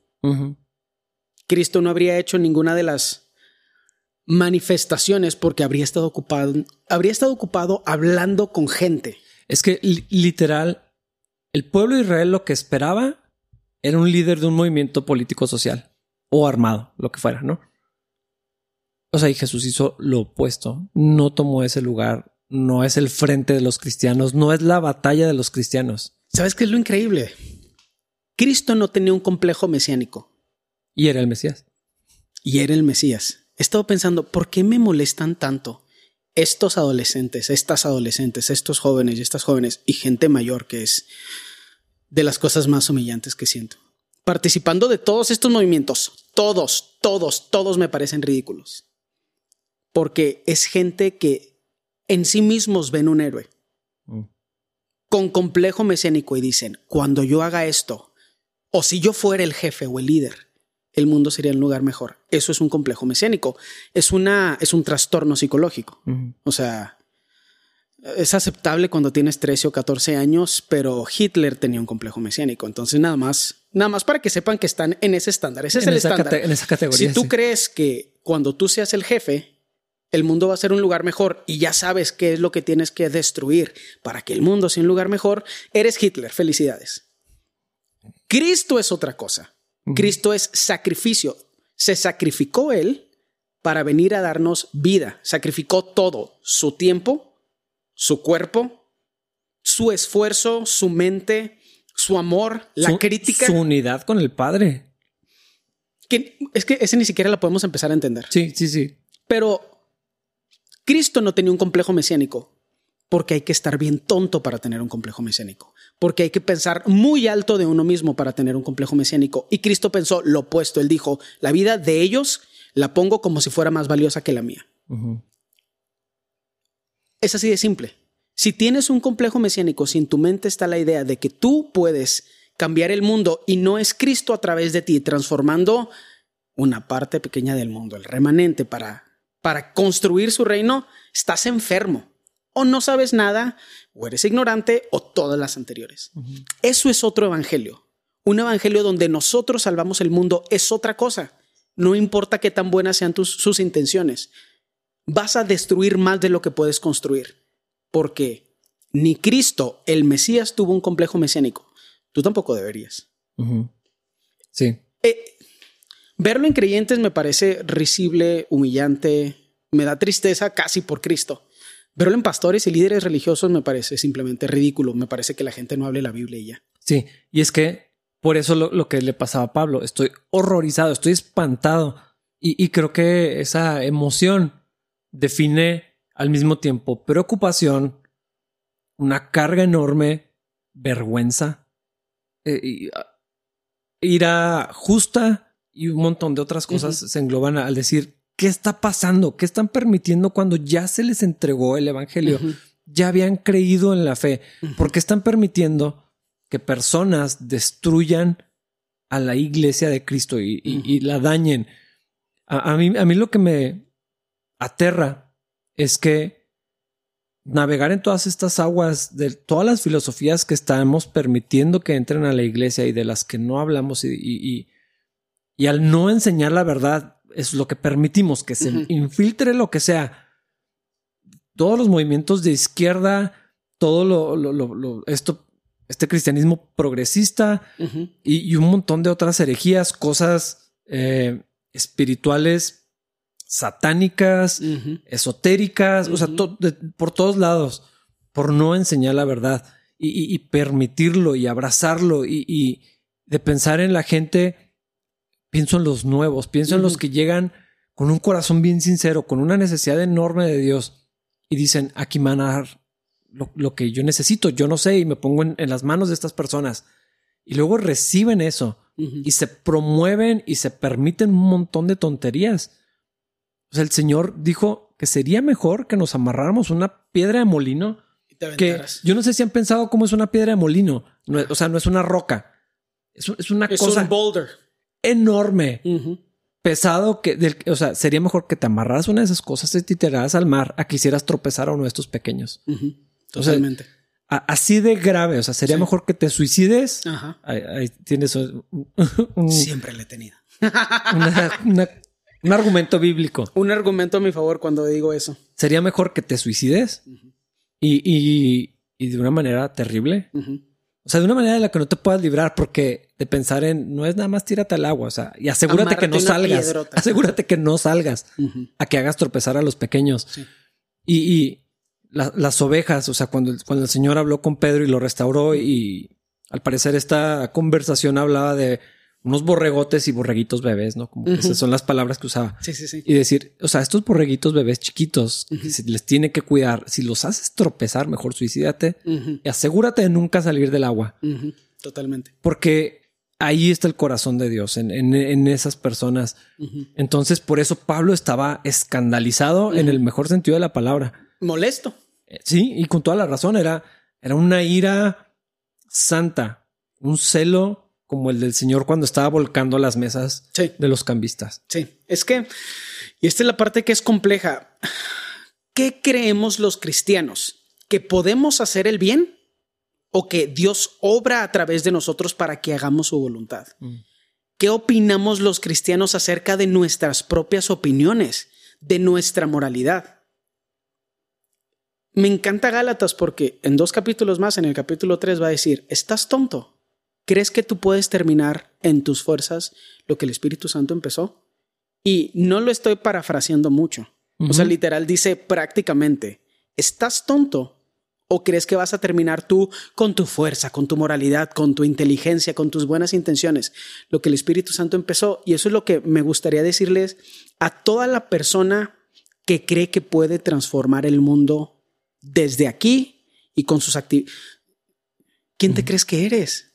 Cristo no habría hecho ninguna de las manifestaciones porque habría estado ocupado, habría estado ocupado hablando con gente. Es que li- literal, el pueblo de Israel lo que esperaba era un líder de un movimiento político social o armado, lo que fuera, ¿no? O sea, y Jesús hizo lo opuesto. No tomó ese lugar. No es el frente de los cristianos. No es la batalla de los cristianos. ¿Sabes qué es lo increíble? Cristo no tenía un complejo mesiánico Y era el Mesías. y era el Mesías. He estado pensando, ¿por qué me molestan tanto estos adolescentes, estas adolescentes, estos jóvenes y estas jóvenes y gente mayor que es de las cosas más humillantes que siento? Participando de todos estos movimientos, todos, todos, todos me parecen ridículos. Porque es gente que en sí mismos ven un héroe Mm. con complejo mesiánico y dicen, cuando yo haga esto, o si yo fuera el jefe o el líder, el mundo sería un lugar mejor. Eso es un complejo mesiánico. Es, una, es un trastorno psicológico. O sea, es aceptable cuando tienes 13 o 14 años, pero Hitler tenía un complejo mesiánico. Entonces, nada más, nada más para que sepan que están en ese estándar. Ese es En el esa estándar. en esa categoría, Si tú sí. crees que cuando tú seas el jefe, el mundo va a ser un lugar mejor y ya sabes qué es lo que tienes que destruir para que el mundo sea un lugar mejor, eres Hitler. Felicidades. Cristo es otra cosa. Cristo es sacrificio. Se sacrificó Él para venir a darnos vida. Sacrificó todo, su tiempo, su cuerpo, su esfuerzo, su mente, su amor, la Su- crítica. Su unidad con el Padre. que es que ese ni siquiera la podemos empezar a entender. Sí, sí, sí. Pero Cristo no tenía un complejo mesiánico porque hay que estar bien tonto para tener un complejo mesiánico, porque hay que pensar muy alto de uno mismo para tener un complejo mesiánico. Y Cristo pensó lo opuesto, él dijo, la vida de ellos la pongo como si fuera más valiosa que la mía. Es así de simple. Si tienes un complejo mesiánico, si en tu mente está la idea de que tú puedes cambiar el mundo y no es Cristo a través de ti transformando una parte pequeña del mundo, el remanente para, para construir su reino, estás enfermo o no sabes nada o eres ignorante o todas las anteriores. Eso es otro evangelio. Un evangelio donde nosotros salvamos el mundo es otra cosa. No importa qué tan buenas sean tus, sus intenciones vas a destruir más de lo que puedes construir. Porque ni Cristo, el Mesías, tuvo un complejo mesiánico. Tú tampoco deberías. Sí. Eh, Verlo en creyentes me parece risible, humillante, me da tristeza casi por Cristo. Verlo en pastores y líderes religiosos me parece simplemente ridículo. Me parece que la gente no hable la Biblia y ya. Sí, y es que por eso lo, que le pasaba a Pablo, estoy horrorizado, estoy espantado. Y, y creo que esa emoción define al mismo tiempo preocupación, una carga enorme, vergüenza, eh, ah, ira justa y un montón de otras cosas se engloban al decir, ¿qué está pasando? ¿Qué están permitiendo cuando ya se les entregó el Evangelio? Ya habían creído en la fe. ¿Por qué están permitiendo que personas destruyan a la iglesia de Cristo y, la dañen? A, mí, a mí lo que me aterra es que navegar en todas estas aguas de todas las filosofías que estamos permitiendo que entren a la iglesia y de las que no hablamos y, y al no enseñar la verdad es lo que permitimos que se infiltre lo que sea. Todos los movimientos de izquierda, todo lo, esto, este cristianismo progresista y, un montón de otras herejías, cosas eh, espirituales satánicas, esotéricas, o sea, por todos lados, por no enseñar la verdad y, permitirlo y abrazarlo y, de pensar en la gente, pienso en los nuevos, pienso en los que llegan con un corazón bien sincero, con una necesidad enorme de Dios y dicen, aquí van a dar lo, que yo necesito, yo no sé, y me pongo en, las manos de estas personas. Y luego reciben eso y se promueven y se permiten un montón de tonterías o sea, el Señor dijo que sería mejor que nos amarráramos una piedra de molino. que yo no sé si han pensado cómo es una piedra de molino. o sea, no es una roca. Es, es una es cosa. Un boulder. Enorme. Pesado que, o sea, sería mejor que te amarraras una de esas cosas y te tiraras al mar a que hicieras tropezar a uno de estos pequeños. Totalmente. así de grave. O sea, sería mejor que te suicides. Ajá. Ahí, tienes un, <laughs> Siempre le he tenido. una un argumento bíblico. Un argumento a mi favor cuando digo eso. Sería mejor que te suicides y, de una manera terrible. O sea, de una manera de la que no te puedas librar, porque de pensar en no es nada más tírate al agua, o sea, y asegúrate que no salgas. Asegúrate que no salgas a que hagas tropezar a los pequeños. Y, las ovejas, o sea, cuando, cuando el Señor habló con Pedro y lo restauró, y al parecer esta conversación hablaba de unos borregotes y borreguitos bebés, ¿no? Como esas son las palabras que usaba. Sí, sí, sí. Y decir, o sea, estos borreguitos bebés chiquitos, se les tiene que cuidar. Si los haces tropezar, mejor suicídate y asegúrate de nunca salir del agua. Totalmente. Porque ahí está el corazón de Dios en, en, esas personas. Entonces, por eso Pablo estaba escandalizado en el mejor sentido de la palabra. Molesto. Eh, sí, y con toda la razón. Era, era una ira santa, un celo como el del señor cuando estaba volcando las mesas de los cambistas. Sí, es que, y esta es la parte que es compleja. ¿Qué creemos los cristianos? ¿Que podemos hacer el bien o que Dios obra a través de nosotros para que hagamos su voluntad? Mm. ¿Qué opinamos los cristianos acerca de nuestras propias opiniones, de nuestra moralidad? Me encanta Gálatas porque en dos capítulos más, en el capítulo 3, va a decir, ¿estás tonto? ¿Crees que tú puedes terminar en tus fuerzas lo que el Espíritu Santo empezó? Y no lo estoy parafraseando mucho. O sea, literal dice prácticamente, ¿estás tonto? ¿O crees que vas a terminar tú con tu fuerza, con tu moralidad, con tu inteligencia, con tus buenas intenciones? Lo que el Espíritu Santo empezó. Y eso es lo que me gustaría decirles a toda la persona que cree que puede transformar el mundo desde aquí y con sus actividades. ¿Quién te crees que eres?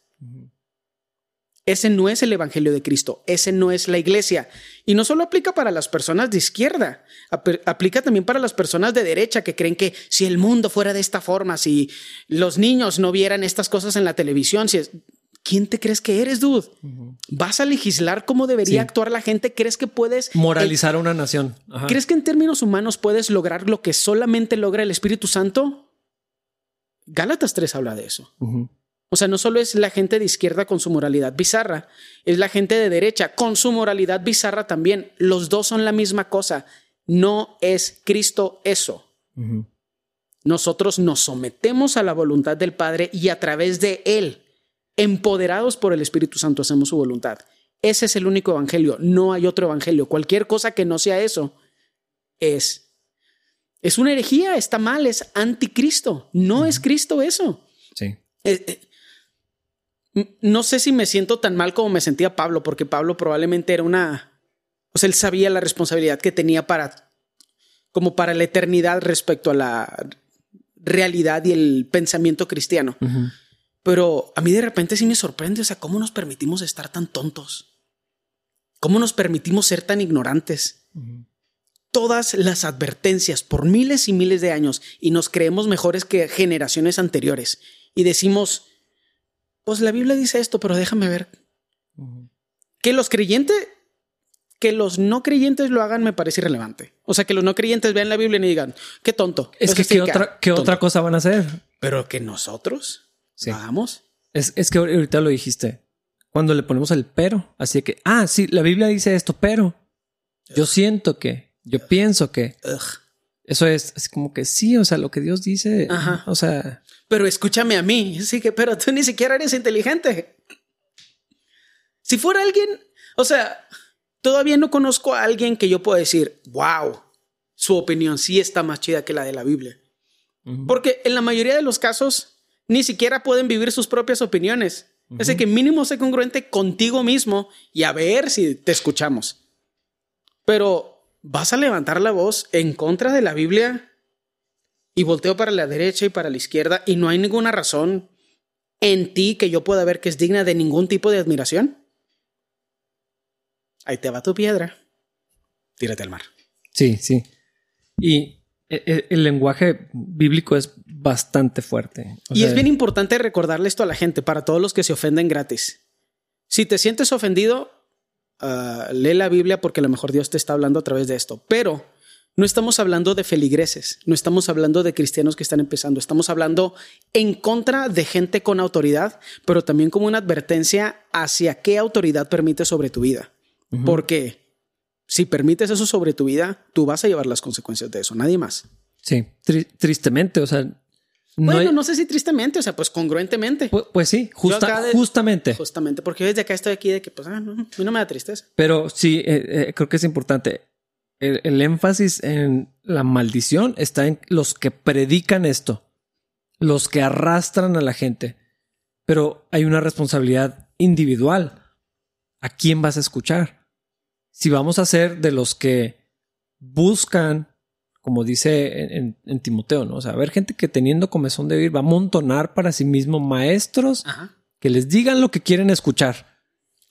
Ese no es el Evangelio de Cristo, ese no es la iglesia. Y no solo aplica para las personas de izquierda, aplica también para las personas de derecha que creen que si el mundo fuera de esta forma, si los niños no vieran estas cosas en la televisión, si ¿quién te crees que eres, dude? ¿Vas a legislar cómo debería actuar la gente? ¿Crees que puedes... Moralizar a una nación. ¿Crees que en términos humanos puedes lograr lo que solamente logra el Espíritu Santo? Gálatas 3 habla de eso. O sea, no solo es la gente de izquierda con su moralidad bizarra, es la gente de derecha con su moralidad bizarra también. Los dos son la misma cosa. No es Cristo eso. Nosotros nos sometemos a la voluntad del Padre y a través de Él, empoderados por el Espíritu Santo, hacemos su voluntad. Ese es el único evangelio, no hay otro evangelio. Cualquier cosa que no sea eso es es una herejía, está mal, es anticristo. No es Cristo eso. Sí. Eh, eh, no sé si me siento tan mal como me sentía Pablo, porque Pablo probablemente era una. O sea, él sabía la responsabilidad que tenía para. como para la eternidad respecto a la realidad y el pensamiento cristiano. Pero a mí de repente sí me sorprende, o sea, cómo nos permitimos estar tan tontos. ¿Cómo nos permitimos ser tan ignorantes? Todas las advertencias por miles y miles de años y nos creemos mejores que generaciones anteriores. Y decimos, pues la Biblia dice esto, pero déjame ver. Que los creyentes, que los no creyentes lo hagan me parece irrelevante. O sea, que los no creyentes vean la Biblia y digan, qué tonto. Es que, ¿qué, otra, ¿qué otra cosa van a hacer? Pero que nosotros sí. hagamos. Es, es que ahorita lo dijiste cuando le ponemos el pero. Así que, ah, sí, la Biblia dice esto, pero yo siento que, yo pienso que. Eso es así como que sí, o sea, lo que Dios dice, Ajá. o sea. Pero escúchame a mí, sí que, pero tú ni siquiera eres inteligente. Si fuera alguien, o sea, todavía no conozco a alguien que yo pueda decir, wow, su opinión sí está más chida que la de la Biblia. Porque en la mayoría de los casos ni siquiera pueden vivir sus propias opiniones. Así que mínimo sé congruente contigo mismo y a ver si te escuchamos. Pero vas a levantar la voz en contra de la Biblia y volteo para la derecha y para la izquierda y no hay ninguna razón en ti que yo pueda ver que es digna de ningún tipo de admiración. Ahí te va tu piedra. Tírate al mar. Sí, sí. Y el, lenguaje bíblico es bastante fuerte. O y sea, es bien importante recordarle esto a la gente, para todos los que se ofenden gratis. Si te sientes ofendido, uh, lee la Biblia porque a lo mejor Dios te está hablando a través de esto. Pero no estamos hablando de feligreses, no estamos hablando de cristianos que están empezando, estamos hablando en contra de gente con autoridad, pero también como una advertencia hacia qué autoridad permite sobre tu vida. Uh -huh. Porque si permites eso sobre tu vida, tú vas a llevar las consecuencias de eso, nadie más. Sí, tri tristemente, o sea. No bueno, hay... no sé si tristemente, o sea, pues congruentemente. Pues, pues sí, justa, de, justamente. Justamente, porque desde acá estoy aquí de que, pues, ah, no, a mí no me da tristeza. Pero sí, eh, eh, creo que es importante. El, el, énfasis en la maldición está en los que predican esto, los que arrastran a la gente. Pero hay una responsabilidad individual. ¿A quién vas a escuchar? si vamos a ser de los que buscan, como dice en, en, en Timoteo, ¿no? O sea, ver gente que teniendo comezón de vivir va a amontonar para sí mismo maestros Ajá. que les digan lo que quieren escuchar.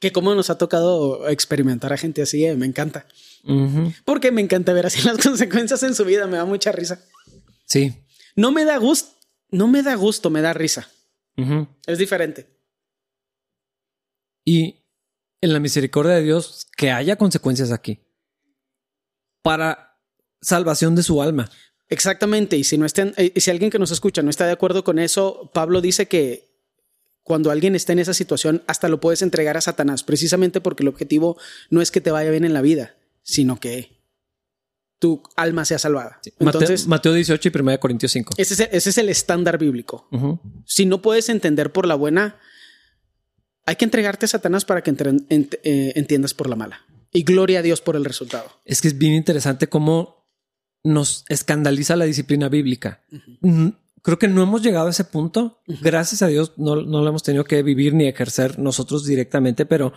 Que como nos ha tocado experimentar a gente así, eh, me encanta. Uh -huh. Porque me encanta ver así <laughs> las consecuencias en su vida, me da mucha risa. Sí. No me da gusto, no me da gusto, me da risa. Uh -huh. Es diferente. Y en la misericordia de Dios que haya consecuencias aquí para salvación de su alma. Exactamente. Y si no estén, y si alguien que nos escucha no está de acuerdo con eso, Pablo dice que cuando alguien está en esa situación, hasta lo puedes entregar a Satanás, precisamente porque el objetivo no es que te vaya bien en la vida, sino que tu alma sea salvada. Sí. Entonces, Mateo, Mateo 18 y 1 Corintios 5. Ese es, ese es el estándar bíblico. Uh -huh. Si no puedes entender por la buena, hay que entregarte a Satanás para que ent eh, entiendas por la mala. Y gloria a Dios por el resultado. Es que es bien interesante cómo nos escandaliza la disciplina bíblica. Uh -huh. Creo que no hemos llegado a ese punto. Gracias a Dios no, no lo hemos tenido que vivir ni ejercer nosotros directamente, pero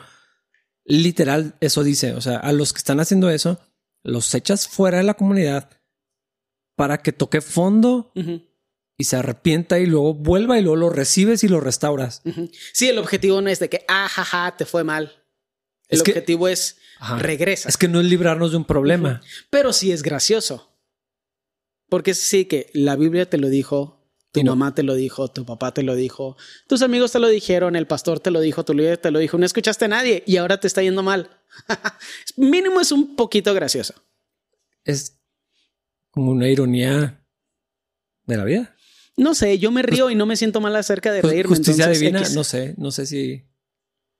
literal eso dice. O sea, a los que están haciendo eso, los echas fuera de la comunidad para que toque fondo. Uh -huh y se arrepienta y luego vuelva y luego lo recibes y lo restauras. Sí, el objetivo no es de que, ah, jaja, te fue mal. El es objetivo que, es ajá, regresa. Es que no es librarnos de un problema. Uh -huh. Pero sí es gracioso. Porque sí que la Biblia te lo dijo, tu no. mamá te lo dijo, tu papá te lo dijo, tus amigos te lo dijeron, el pastor te lo dijo, tu líder te lo dijo, no escuchaste a nadie y ahora te está yendo mal. <laughs> Mínimo es un poquito gracioso. Es como una ironía de la vida. No sé, yo me río pues, y no me siento mal acerca de pues, reírme. Justicia entonces, divina, X. no sé, no sé si.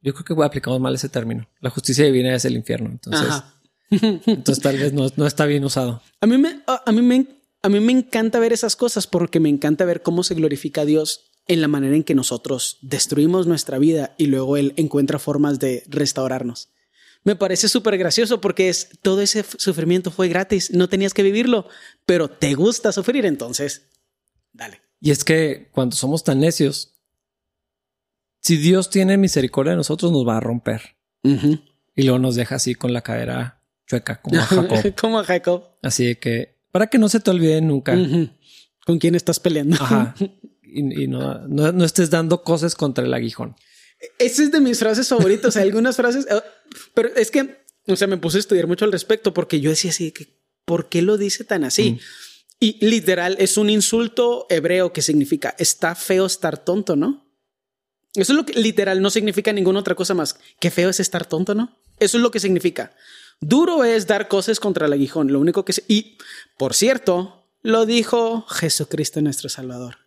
Yo creo que aplicamos mal ese término. La justicia divina es el infierno. Entonces, <laughs> entonces tal vez no, no, está bien usado. A mí, me, a, mí me, a mí me encanta ver esas cosas porque me encanta ver cómo se glorifica a Dios en la manera en que nosotros destruimos nuestra vida y luego Él encuentra formas de restaurarnos. Me parece súper gracioso porque es todo ese sufrimiento fue gratis, no tenías que vivirlo, pero te gusta sufrir, entonces dale. Y es que cuando somos tan necios, si Dios tiene misericordia de nosotros, nos va a romper. Y luego nos deja así con la cadera chueca, como a <laughs> Jacob. como a Jacob. Así que, para que no se te olvide nunca. ¿Con quién estás peleando? Ajá. <laughs> Y, no, no, estés dando cosas contra el aguijón. Esa es de mis frases favoritas. algunas frases, eh, pero es que, o sea, me puse a estudiar mucho al respecto porque yo decía así que, ¿por qué lo dice tan así? Y literal es un insulto hebreo que significa está feo estar tonto, ¿no? Eso es lo que literal no significa ninguna otra cosa más. Qué feo es estar tonto, ¿no? Eso es lo que significa. Duro es dar cosas contra el aguijón. Lo único que... Y, por cierto, lo dijo Jesucristo nuestro Salvador.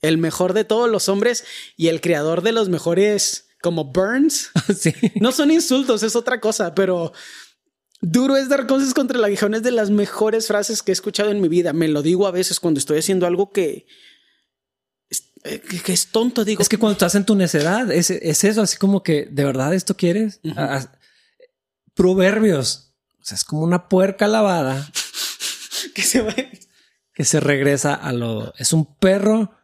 El mejor de todos los hombres y el creador de los mejores como Burns. <laughs> Sí. No son insultos, es otra cosa, pero duro es dar cosas contra el aguijón. Es de las mejores frases que he escuchado en mi vida. Me lo digo a veces cuando estoy haciendo algo que eh, que, es tonto, digo. Es que cuando estás en tu necedad, es, eso, así como que, ¿de verdad esto quieres? proverbios. O sea, es como una puerca lavada. <laughs> que se va. Que se regresa a lo... Es un perro...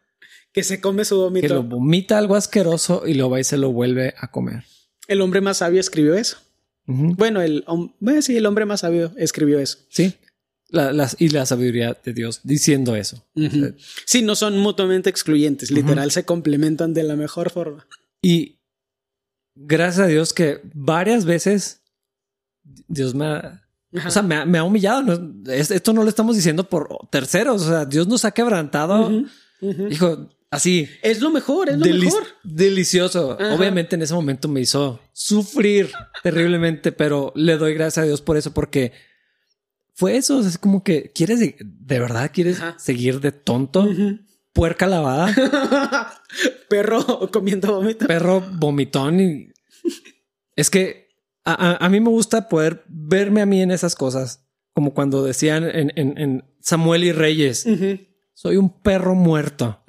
Que se come su vómito. Que lo vomita algo asqueroso y lo va y se lo vuelve a comer. El hombre más sabio escribió eso. Bueno, el, bueno, sí, el hombre más sabio escribió eso. Sí y la sabiduría de Dios diciendo eso. Sí, no son mutuamente excluyentes, literal se complementan de la mejor forma. Y gracias a Dios que varias veces Dios me ha, o sea, me ha, humillado. esto no lo estamos diciendo por terceros. O sea, Dios nos ha quebrantado. Dijo así. Es lo mejor, es lo mejor. Delicioso. Obviamente en ese momento me hizo sufrir <laughs> terriblemente, pero le doy gracias a Dios por eso, porque fue eso. Es como que quieres de, verdad quieres seguir de tonto. Puerca lavada. <laughs> Perro comiendo vómito. Perro vomitón. Y es que a, mí me gusta poder verme a mí en esas cosas. Como cuando decían en, Samuel y Reyes. Soy un perro muerto.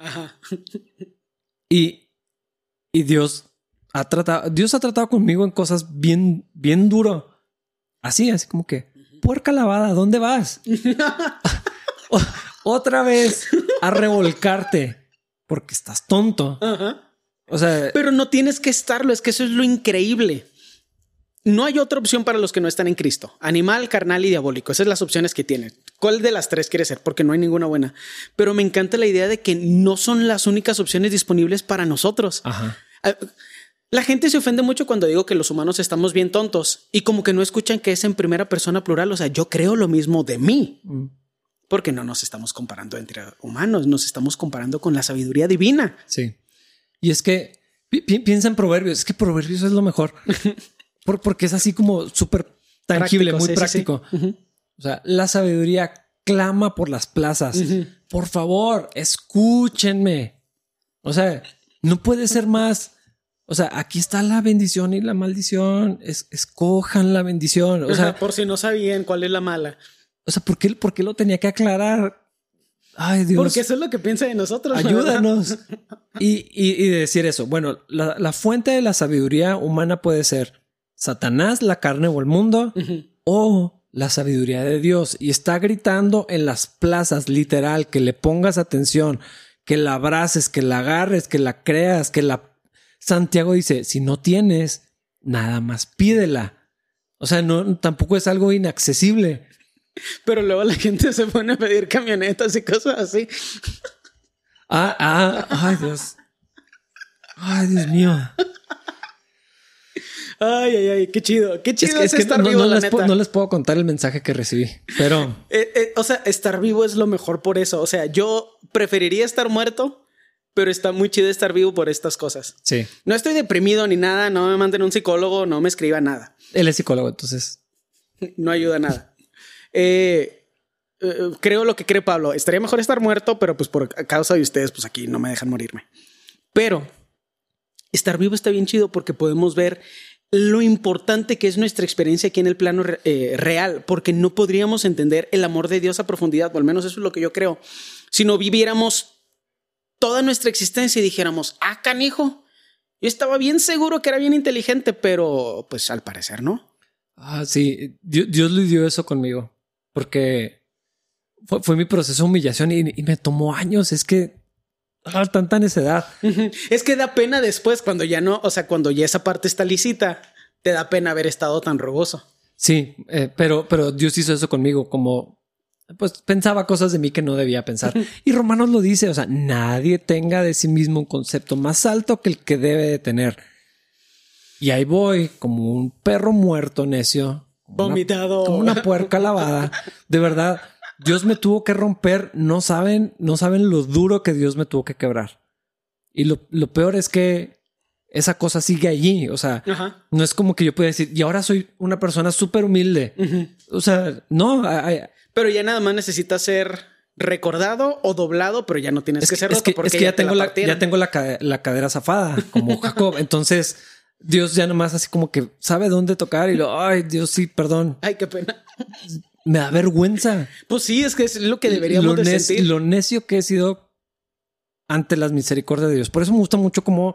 Y, y Dios ha tratado, Dios ha tratado conmigo en cosas bien, bien duro. Así, así como que puerca lavada, ¿dónde vas? <laughs> Otra vez a revolcarte porque estás tonto. O sea, pero no tienes que estarlo. Es que eso es lo increíble. No hay otra opción para los que no están en Cristo. Animal, carnal y diabólico. Esas son las opciones que tienen. ¿Cuál de las tres quiere ser? Porque no hay ninguna buena. Pero me encanta la idea de que no son las únicas opciones disponibles para nosotros. Ajá. Ah, la gente se ofende mucho cuando digo que los humanos estamos bien tontos y como que no escuchan que es en primera persona plural. O sea, yo creo lo mismo de mí. Mm. Porque no nos estamos comparando entre humanos, nos estamos comparando con la sabiduría divina. Sí. Y es que piensa en proverbios, es que proverbios es lo mejor. <laughs> porque es así como súper tangible, muy práctico. O sea, la sabiduría clama por las plazas. Por favor, escúchenme. O sea, no puede ser más o sea, aquí está la bendición y la maldición. escojan la bendición. O sea, por si no sabían cuál es la mala. O sea, ¿por qué, por qué lo tenía que aclarar? Ay, Dios. Porque eso es lo que piensa de nosotros. Ayúdanos. y, y, decir eso. Bueno, la, fuente de la sabiduría humana puede ser Satanás, la carne o el mundo, o la sabiduría de Dios. Y está gritando en las plazas, literal, que le pongas atención, que la abraces, que la agarres, que la creas, que la Santiago dice, si no tienes, nada más pídela. O sea, no, tampoco es algo inaccesible. <laughs> Pero luego la gente se pone a pedir camionetas y cosas así. Ah, ah, ay Dios. Ay, Dios mío. <laughs> Ay, ay, ay, qué chido, qué chido es, estar vivo, no, la les neta. Puedo, no les puedo contar el mensaje que recibí, pero... Eh, eh, o sea, estar vivo es lo mejor por eso. O sea, yo preferiría estar muerto pero está muy chido estar vivo por estas cosas. Sí. No estoy deprimido ni nada, no me manden un psicólogo, no me escriba nada. Él es psicólogo, entonces. No ayuda nada. Eh, creo lo que cree Pablo. Estaría mejor estar muerto, pero pues por causa de ustedes, pues aquí no me dejan morirme. Pero estar vivo está bien chido porque podemos ver lo importante que es nuestra experiencia aquí en el plano eh, real, porque no podríamos entender el amor de Dios a profundidad, o al menos eso es lo que yo creo, si no viviéramos toda nuestra existencia y dijéramos, ah, canijo, yo estaba bien seguro que era bien inteligente, pero pues al parecer no. Ah, sí, Dios, Dios le dio eso conmigo, porque fue, fue mi proceso de humillación y me tomó años. Es que ah, tanta necedad. Es que da pena después cuando ya no, o sea, cuando ya esa parte está lisita, te da pena haber estado tan roboso. Sí, eh, pero, pero Dios hizo eso conmigo, como pues pensaba cosas de mí que no debía pensar. Y Romanos lo dice, o sea, nadie tenga de sí mismo un concepto más alto que el que debe de tener. Y ahí voy, como un perro muerto necio. una- Vomitado. como una puerca lavada. De verdad, Dios me tuvo que romper. No saben, no saben lo duro que Dios me tuvo que quebrar. Y lo, lo peor es que esa cosa sigue allí. O sea, Ajá. no es como que yo pueda decir, y ahora soy una persona súper humilde. O sea, no, Pero ya nada más necesita ser recordado o doblado, pero ya no tienes es que, que, ser es que- porque es que ya, te tengo la, partieron. ya tengo la, ca- la cadera zafada, como Jacob. <laughs> Entonces, Dios ya nomás así como que sabe dónde tocar y lo, ay, Dios, sí, perdón. Ay, qué pena. Me da vergüenza. Pues sí, es que es lo que deberíamos lo, de sentir. lo necio que he sido ante las misericordias de Dios. Por eso me gusta mucho como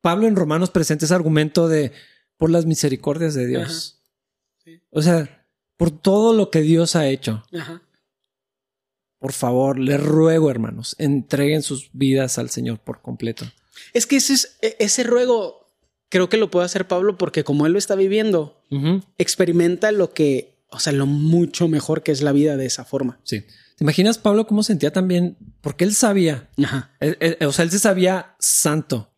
Pablo en Romanos presenta ese argumento de por las misericordias de Dios. Sí. O sea, por todo lo que Dios ha hecho. Ajá. Por favor, les ruego, hermanos, entreguen sus vidas al Señor por completo. Es que ese, es, e- ese ruego creo que lo puede hacer Pablo porque como él lo está viviendo, experimenta lo que, o sea, lo mucho mejor que es la vida de esa forma. Sí. ¿Te imaginas Pablo cómo sentía también? Porque él sabía, Ajá. él- él- o sea, él se sabía santo,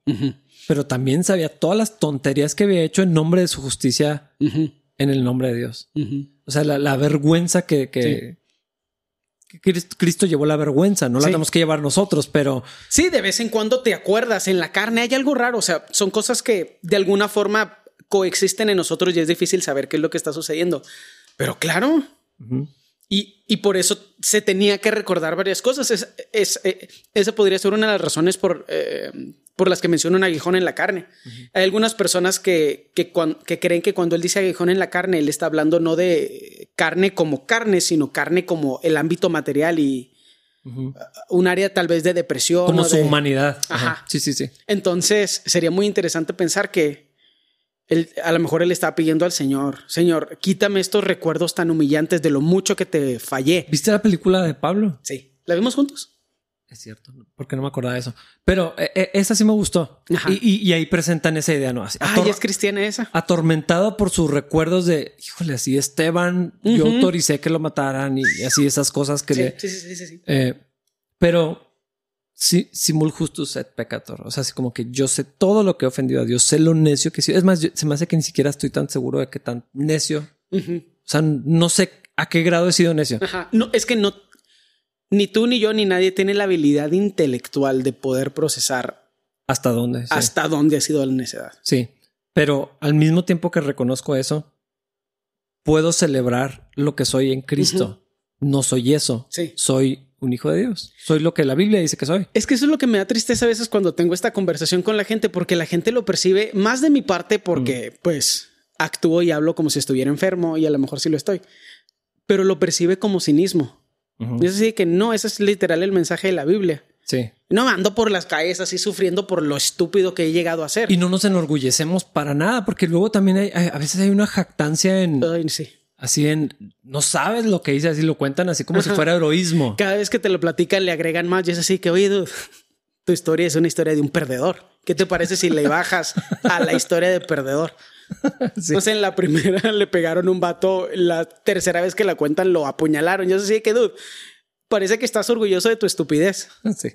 pero también sabía todas las tonterías que había hecho en nombre de su justicia, en el nombre de Dios. O sea, la, la vergüenza que, que, que Cristo, Cristo llevó la vergüenza, no la Sí. tenemos que llevar nosotros, pero Sí, de vez en cuando te acuerdas en la carne hay algo raro, o sea, son cosas que de alguna forma coexisten en nosotros y es difícil saber qué es lo que está sucediendo. Pero claro, y, y por eso se tenía que recordar varias cosas. Es, es, eh, esa podría ser una de las razones por, eh, por las que menciona un aguijón en la carne. Hay algunas personas que, que, que creen que cuando él dice aguijón en la carne, él está hablando no de carne como carne, sino carne como el ámbito material y ujú. un área tal vez de depresión. como su de- humanidad. Ajá. Ajá. Sí, sí, sí. Entonces sería muy interesante pensar que él, a lo mejor él está pidiendo al Señor, Señor, quítame estos recuerdos tan humillantes de lo mucho que te fallé. ¿Viste la película de Pablo? Sí. ¿La vimos juntos? Es cierto, porque no me acordaba de eso. Pero eh, esa sí me gustó. Y, y- y ahí presentan esa idea, ¿no? Así, Ah, es cristiana esa. atormentado por sus recuerdos de, híjole, así Esteban, yo autoricé que lo mataran y, y así esas cosas que Sí, le... sí, sí, sí, sí, sí. eh, pero sí, simul justus et peccator. O sea, así como que yo sé todo lo que he ofendido a Dios, sé lo necio que he sido. Es más, yo- se me hace que ni siquiera estoy tan seguro de que tan necio. O sea, no sé a qué grado he sido necio. Ajá. No, es que no, ni tú, ni yo, ni nadie tiene la habilidad intelectual de poder procesar ¿Hasta dónde? Sí. hasta dónde ha sido la necedad. Sí, pero al mismo tiempo que reconozco eso, puedo celebrar lo que soy en Cristo. No soy eso. Sí. Soy un hijo de Dios. Soy lo que la Biblia dice que soy. Es que eso es lo que me da tristeza a veces cuando tengo esta conversación con la gente, porque la gente lo percibe más de mi parte porque pues actúo y hablo como si estuviera enfermo y a lo mejor sí lo estoy, pero lo percibe como cinismo. Es así que no, ese es literal el mensaje de la Biblia. Sí. No ando por las calles así sufriendo por lo estúpido que he llegado a ser. Y no nos enorgullecemos para nada, porque luego también hay, hay- a veces hay una jactancia en Ay, sí. Así en no sabes lo que dice, así lo cuentan así como si fuera heroísmo. Cada vez que te lo platican le agregan más y es así que, oye, dude, tu historia es una historia de un perdedor. ¿Qué te parece si le bajas a la historia de perdedor? <laughs> Sí. No sé, en la primera <laughs> le pegaron un vato, la tercera vez que la cuentan lo apuñalaron. Yo sé que, dude, parece que estás orgulloso de tu estupidez. <laughs> Sí.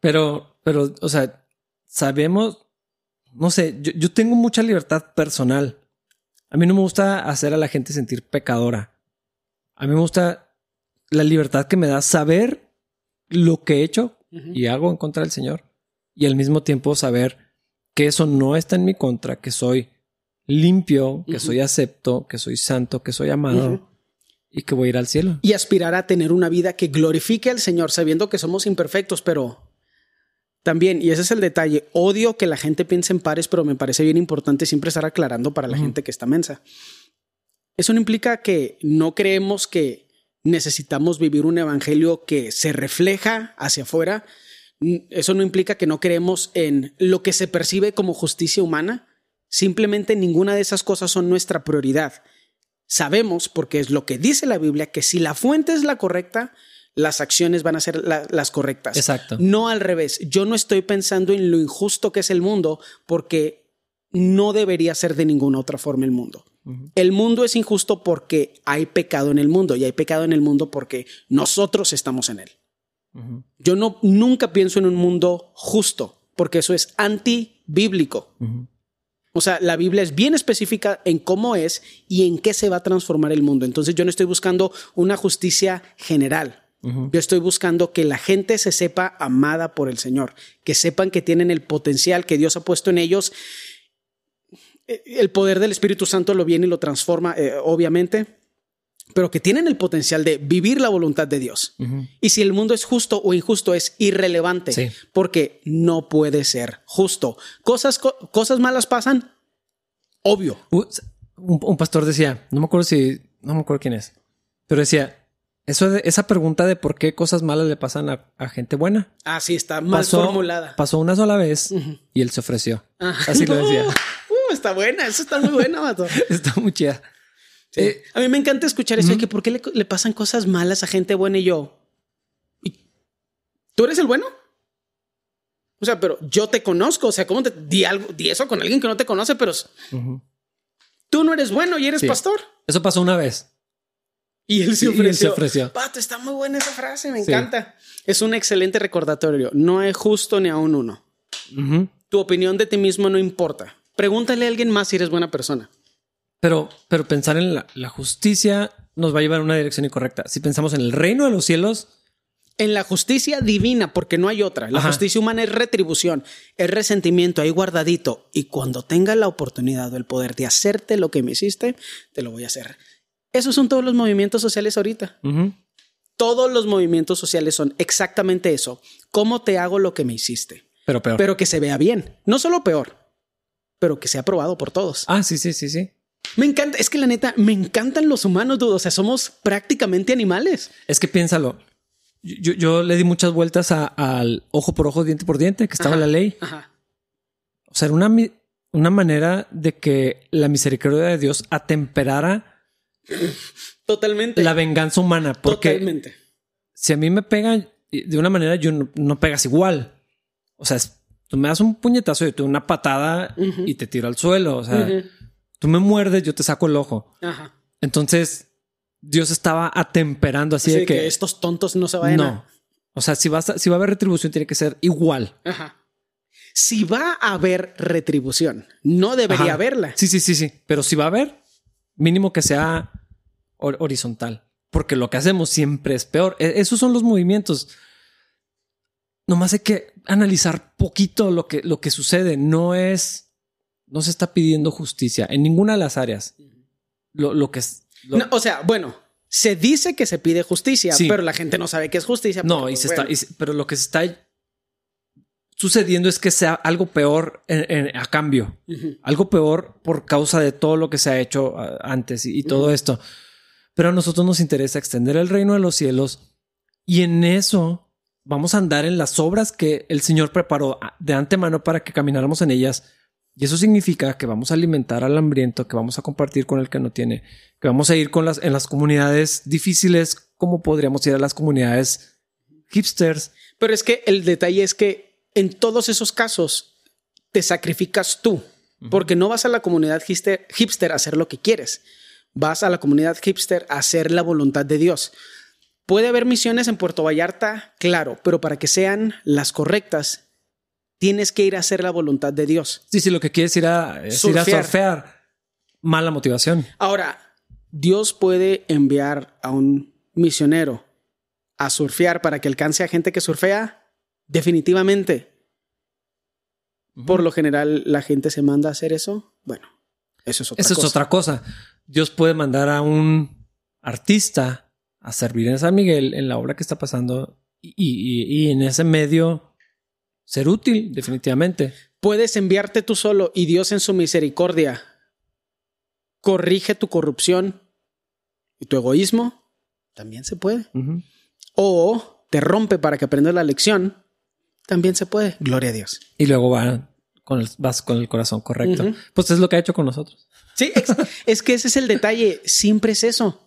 Pero, pero, o sea, sabemos, no sé, yo, yo tengo mucha libertad personal. A mí no me gusta hacer a la gente sentir pecadora. A mí me gusta la libertad que me da saber lo que he hecho y hago en contra del Señor. Y al mismo tiempo saber que eso no está en mi contra, que soy limpio, que soy acepto, que soy santo, que soy amado y que voy a ir al cielo. Y aspirar a tener una vida que glorifique al Señor, sabiendo que somos imperfectos, pero también, y ese es el detalle, odio que la gente piense en pares, pero me parece bien importante siempre estar aclarando para la gente que está mensa. Eso no implica que no creemos que necesitamos vivir un evangelio que se refleja hacia afuera, Eso no implica que no creemos en lo que se percibe como justicia humana. Simplemente ninguna de esas cosas son nuestra prioridad. Sabemos, porque es lo que dice la Biblia, que si la fuente es la correcta, las acciones van a ser las correctas. Exacto. No al revés. Yo no estoy pensando en lo injusto que es el mundo porque no debería ser de ninguna otra forma el mundo. El mundo es injusto porque hay pecado en el mundo y hay pecado en el mundo porque nosotros estamos en él. Yo no nunca pienso en un mundo justo porque eso es antibíblico. O sea, la Biblia es bien específica en cómo es y en qué se va a transformar el mundo. Entonces yo no estoy buscando una justicia general. Yo estoy buscando que la gente se sepa amada por el Señor, que sepan que tienen el potencial que Dios ha puesto en ellos. Eh, el poder del Espíritu Santo lo viene y lo transforma, eh, obviamente, pero que tienen el potencial de vivir la voluntad de Dios. Y si el mundo es justo o injusto es irrelevante, porque no puede ser justo. Cosas, cosas malas pasan, obvio. Un, pastor decía, no me acuerdo si, no me acuerdo quién es, pero decía, eso esa pregunta de por qué cosas malas le pasan a, gente buena. Ah, sí, está mal formulada. Pasó una sola vez y él se ofreció. Así lo decía. <laughs> Uh, está buena, eso está muy buena, <laughs> está muy chida. Eh, a mí me encanta escuchar eso de que por qué le, pasan cosas malas a gente buena y yo. ¿Tú eres el bueno? O sea, pero yo te conozco. O sea, ¿cómo te di algo, di eso con alguien que no te conoce? Pero tú no eres bueno y eres pastor. Eso pasó una vez. Y él se ofreció. ofreció. Pato, está muy buena esa frase, me encanta. Es un excelente recordatorio. No es justo ni a un uno. Tu opinión de ti mismo no importa. Pregúntale a alguien más si eres buena persona. Pero, pero pensar en la, justicia nos va a llevar en una dirección incorrecta. Si pensamos en el reino de los cielos, en la justicia divina, porque no hay otra. La justicia humana es retribución, es resentimiento ahí guardadito. Y cuando tenga la oportunidad o el poder de hacerte lo que me hiciste, te lo voy a hacer. Esos son todos los movimientos sociales ahorita. Todos los movimientos sociales son exactamente eso. ¿Cómo te hago lo que me hiciste? Pero peor. Pero que se vea bien. No solo peor, pero que sea aprobado por todos. Ah, sí, sí, sí, sí. Me encanta, es que la neta, me encantan los humanos, dudo. O sea, somos prácticamente animales. Es que piénsalo. Yo, le di muchas vueltas al ojo por ojo, diente por diente, que estaba la ley. O sea, era una, una manera de que la misericordia de Dios atemperara totalmente la venganza humana. Porque totalmente. Si a mí me pegan de una manera, yo no, pegas igual. O sea, tú me das un puñetazo y tú una patada y te tiro al suelo. O sea, tú me muerdes, yo te saco el ojo. Ajá. Entonces, Dios estaba atemperando así, de que, estos tontos no se vayan no. O sea, si, vas si va a haber retribución, tiene que ser igual. Ajá. Si va a haber retribución, no debería haberla. Sí, sí, sí, sí. Pero si va a haber, mínimo que sea horizontal. Porque lo que hacemos siempre es peor. E-, esos son los movimientos. Nomás hay que analizar poquito lo que, lo que sucede. No es no se está pidiendo justicia en ninguna de las áreas. Lo, que es. o sea, bueno, se dice que se pide justicia, pero la gente no sabe qué es justicia. No, y se está, pero lo que se está sucediendo es que sea algo peor a cambio, algo peor por causa de todo lo que se ha hecho antes y, todo esto. Pero a nosotros nos interesa extender el reino de los cielos y en eso vamos a andar en las obras que el Señor preparó de antemano para que camináramos en ellas y eso significa que vamos a alimentar al hambriento, que vamos a compartir con el que no tiene, que vamos a ir con las, en las comunidades difíciles, como podríamos ir a las comunidades hipsters. Pero es que el detalle es que en todos esos casos te sacrificas tú, porque no vas a la comunidad hipster, hipster a hacer lo que quieres. Vas a la comunidad hipster a hacer la voluntad de Dios. Puede haber misiones en Puerto Vallarta, claro, pero para que sean las correctas, tienes que ir a hacer la voluntad de Dios. Sí, sí, lo que quieres ir a, es ir a surfear. Mala motivación. Ahora, Dios puede enviar a un misionero a surfear para que alcance a gente que surfea. Definitivamente. Por lo general, la gente se manda a hacer eso. Bueno, eso es otra eso cosa. es otra cosa. Dios puede mandar a un artista a servir en San Miguel en la obra que está pasando y en ese medio ser útil, definitivamente. Puedes enviarte tú solo y Dios en su misericordia corrige tu corrupción y tu egoísmo. También se puede. O te rompe para que aprendas la lección también se puede. Gloria a Dios. Y luego va con el, vas con el corazón correcto. Pues es lo que ha hecho con nosotros. Sí, es, es que ese es el detalle. Siempre es eso.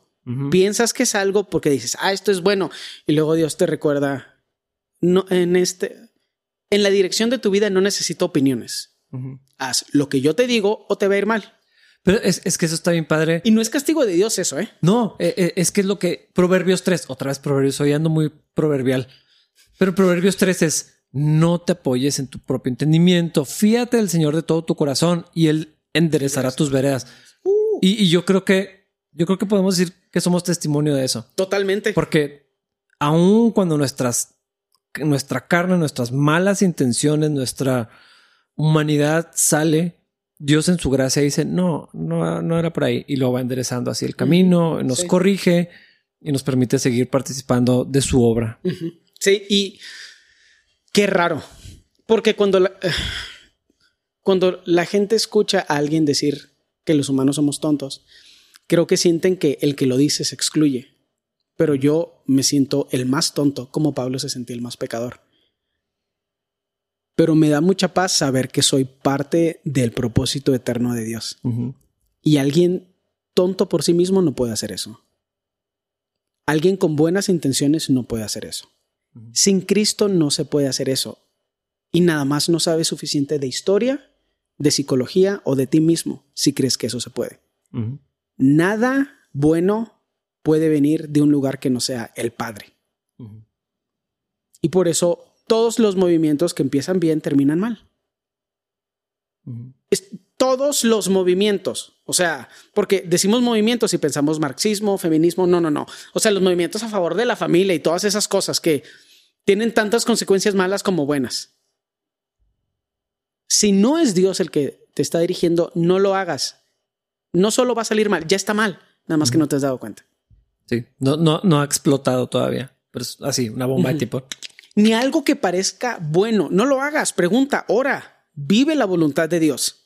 Piensas que es algo porque dices, ah, esto es bueno. Y luego Dios te recuerda, no, en este, en la dirección de tu vida no necesito opiniones. Haz lo que yo te digo o te va a ir mal. Pero es, es, que eso está bien padre. Y no es castigo de Dios eso, ¿eh? No, eh, eh, es que es lo que Proverbios 3, otra vez Proverbios, hoy ando muy proverbial, pero Proverbios 3 es no te apoyes en tu propio entendimiento, fíate del Señor de todo tu corazón y Él enderezará tus veredas. Uh. Y, y, yo creo que, yo creo que podemos decir que somos testimonio de eso. Totalmente. Porque aun cuando nuestras, nuestra carne, nuestras malas intenciones, nuestra humanidad sale, Dios en su gracia dice, no, no, no era por ahí. Y lo va enderezando así el camino, nos corrige y nos permite seguir participando de su obra. Sí, y qué raro. Porque cuando la, cuando la gente escucha a alguien decir que los humanos somos tontos, creo que sienten que el que lo dice se excluye. Pero yo me siento el más tonto, como Pablo se sentía el más pecador pero me da mucha paz saber que soy parte del propósito eterno de Dios. Y alguien tonto por sí mismo no puede hacer eso. Alguien con buenas intenciones no puede hacer eso. Sin Cristo no se puede hacer eso. Y nada más no sabes suficiente de historia, de psicología o de ti mismo si crees que eso se puede. Nada bueno puede venir de un lugar que no sea el Padre. Y por eso todos los movimientos que empiezan bien terminan mal. Todos los movimientos. O sea, porque decimos movimientos y pensamos marxismo, feminismo. No, no, no. O sea, los movimientos a favor de la familia y todas esas cosas que tienen tantas consecuencias malas como buenas. Si no es Dios el que te está dirigiendo, no lo hagas. No solo va a salir mal, ya está mal, nada más que no te has dado cuenta. Sí, no, no, no ha explotado todavía, pero es así, una bomba de tipo ni algo que parezca bueno. No lo hagas, pregunta, ora, vive la voluntad de Dios.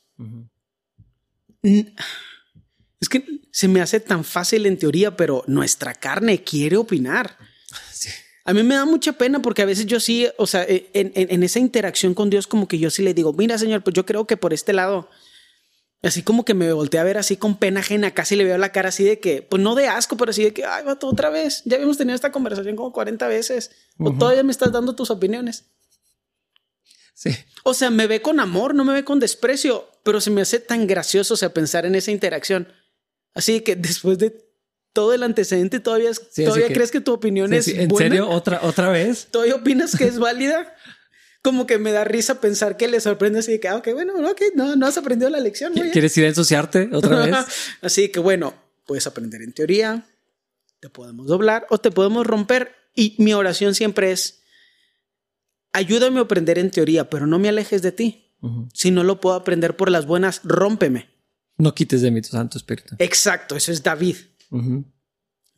Es que se me hace tan fácil en teoría, pero nuestra carne quiere opinar. <laughs> A mí me da mucha pena porque a veces yo sí, o sea, en, en, esa interacción con Dios, como que yo sí le digo, mira, Señor, pues yo creo que por este lado Así como que me volteé a ver así con pena ajena, casi le veo la cara así de que, pues no de asco, pero así de que, ay, vato, otra vez. Ya habíamos tenido esta conversación como 40 veces. O todavía me estás dando tus opiniones. Sí. O sea, me ve con amor, no me ve con desprecio, pero se me hace tan gracioso, o sea, pensar en esa interacción. Así que después de todo el antecedente, todavía, todavía crees que tu opinión es ¿En serio? ¿Otra, ¿Otra vez? ¿Todavía <laughs> opinas que es válida? como que me da risa pensar que le sorprende así de que, ah, ok, bueno, ok, no, no has aprendido la lección. ¿Quieres ir a ensuciarte otra vez? <laughs> así que bueno, puedes aprender en teoría, te podemos doblar o te podemos romper. Y mi oración siempre es, ayúdame a aprender en teoría, pero no me alejes de ti. Si no lo puedo aprender por las buenas, rómpeme. No quites de mí tu Santo Espíritu. Exacto, eso es David.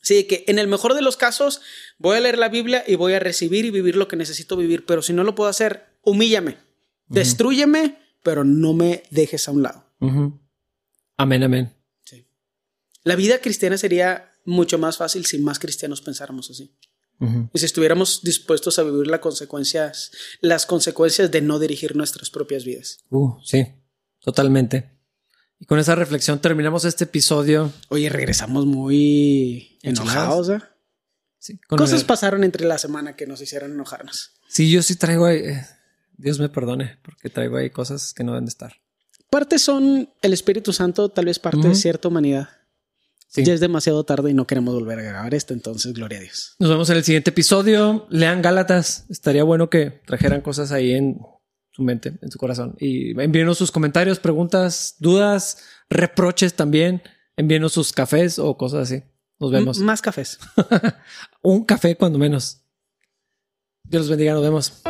Sí, que en el mejor de los casos voy a leer la Biblia y voy a recibir y vivir lo que necesito vivir, pero si no lo puedo hacer, humíllame, destruyeme, pero no me dejes a un lado. Amén, amén. Sí. La vida cristiana sería mucho más fácil si más cristianos pensáramos así. Y si estuviéramos dispuestos a vivir las consecuencias, las consecuencias de no dirigir nuestras propias vidas. Uh, sí, totalmente. Y con esa reflexión terminamos este episodio. Oye, regresamos muy enojados. ¿eh? Sí, Cosas pasaron entre la semana que nos hicieron enojarnos. Sí, yo sí traigo ahí. Eh, Dios me perdone, porque traigo ahí cosas que no deben de estar. Parte son el Espíritu Santo, tal vez parte de cierta humanidad. Ya es demasiado tarde y no queremos volver a grabar esto, entonces gloria a Dios. Nos vemos en el siguiente episodio. Lean Gálatas. Estaría bueno que trajeran cosas ahí en su mente, en su corazón. Y envíenos sus comentarios, preguntas, dudas, reproches también. Envíenos sus cafés o cosas así. Nos vemos. más cafés. <laughs> Un café cuando menos. Dios los bendiga, nos vemos.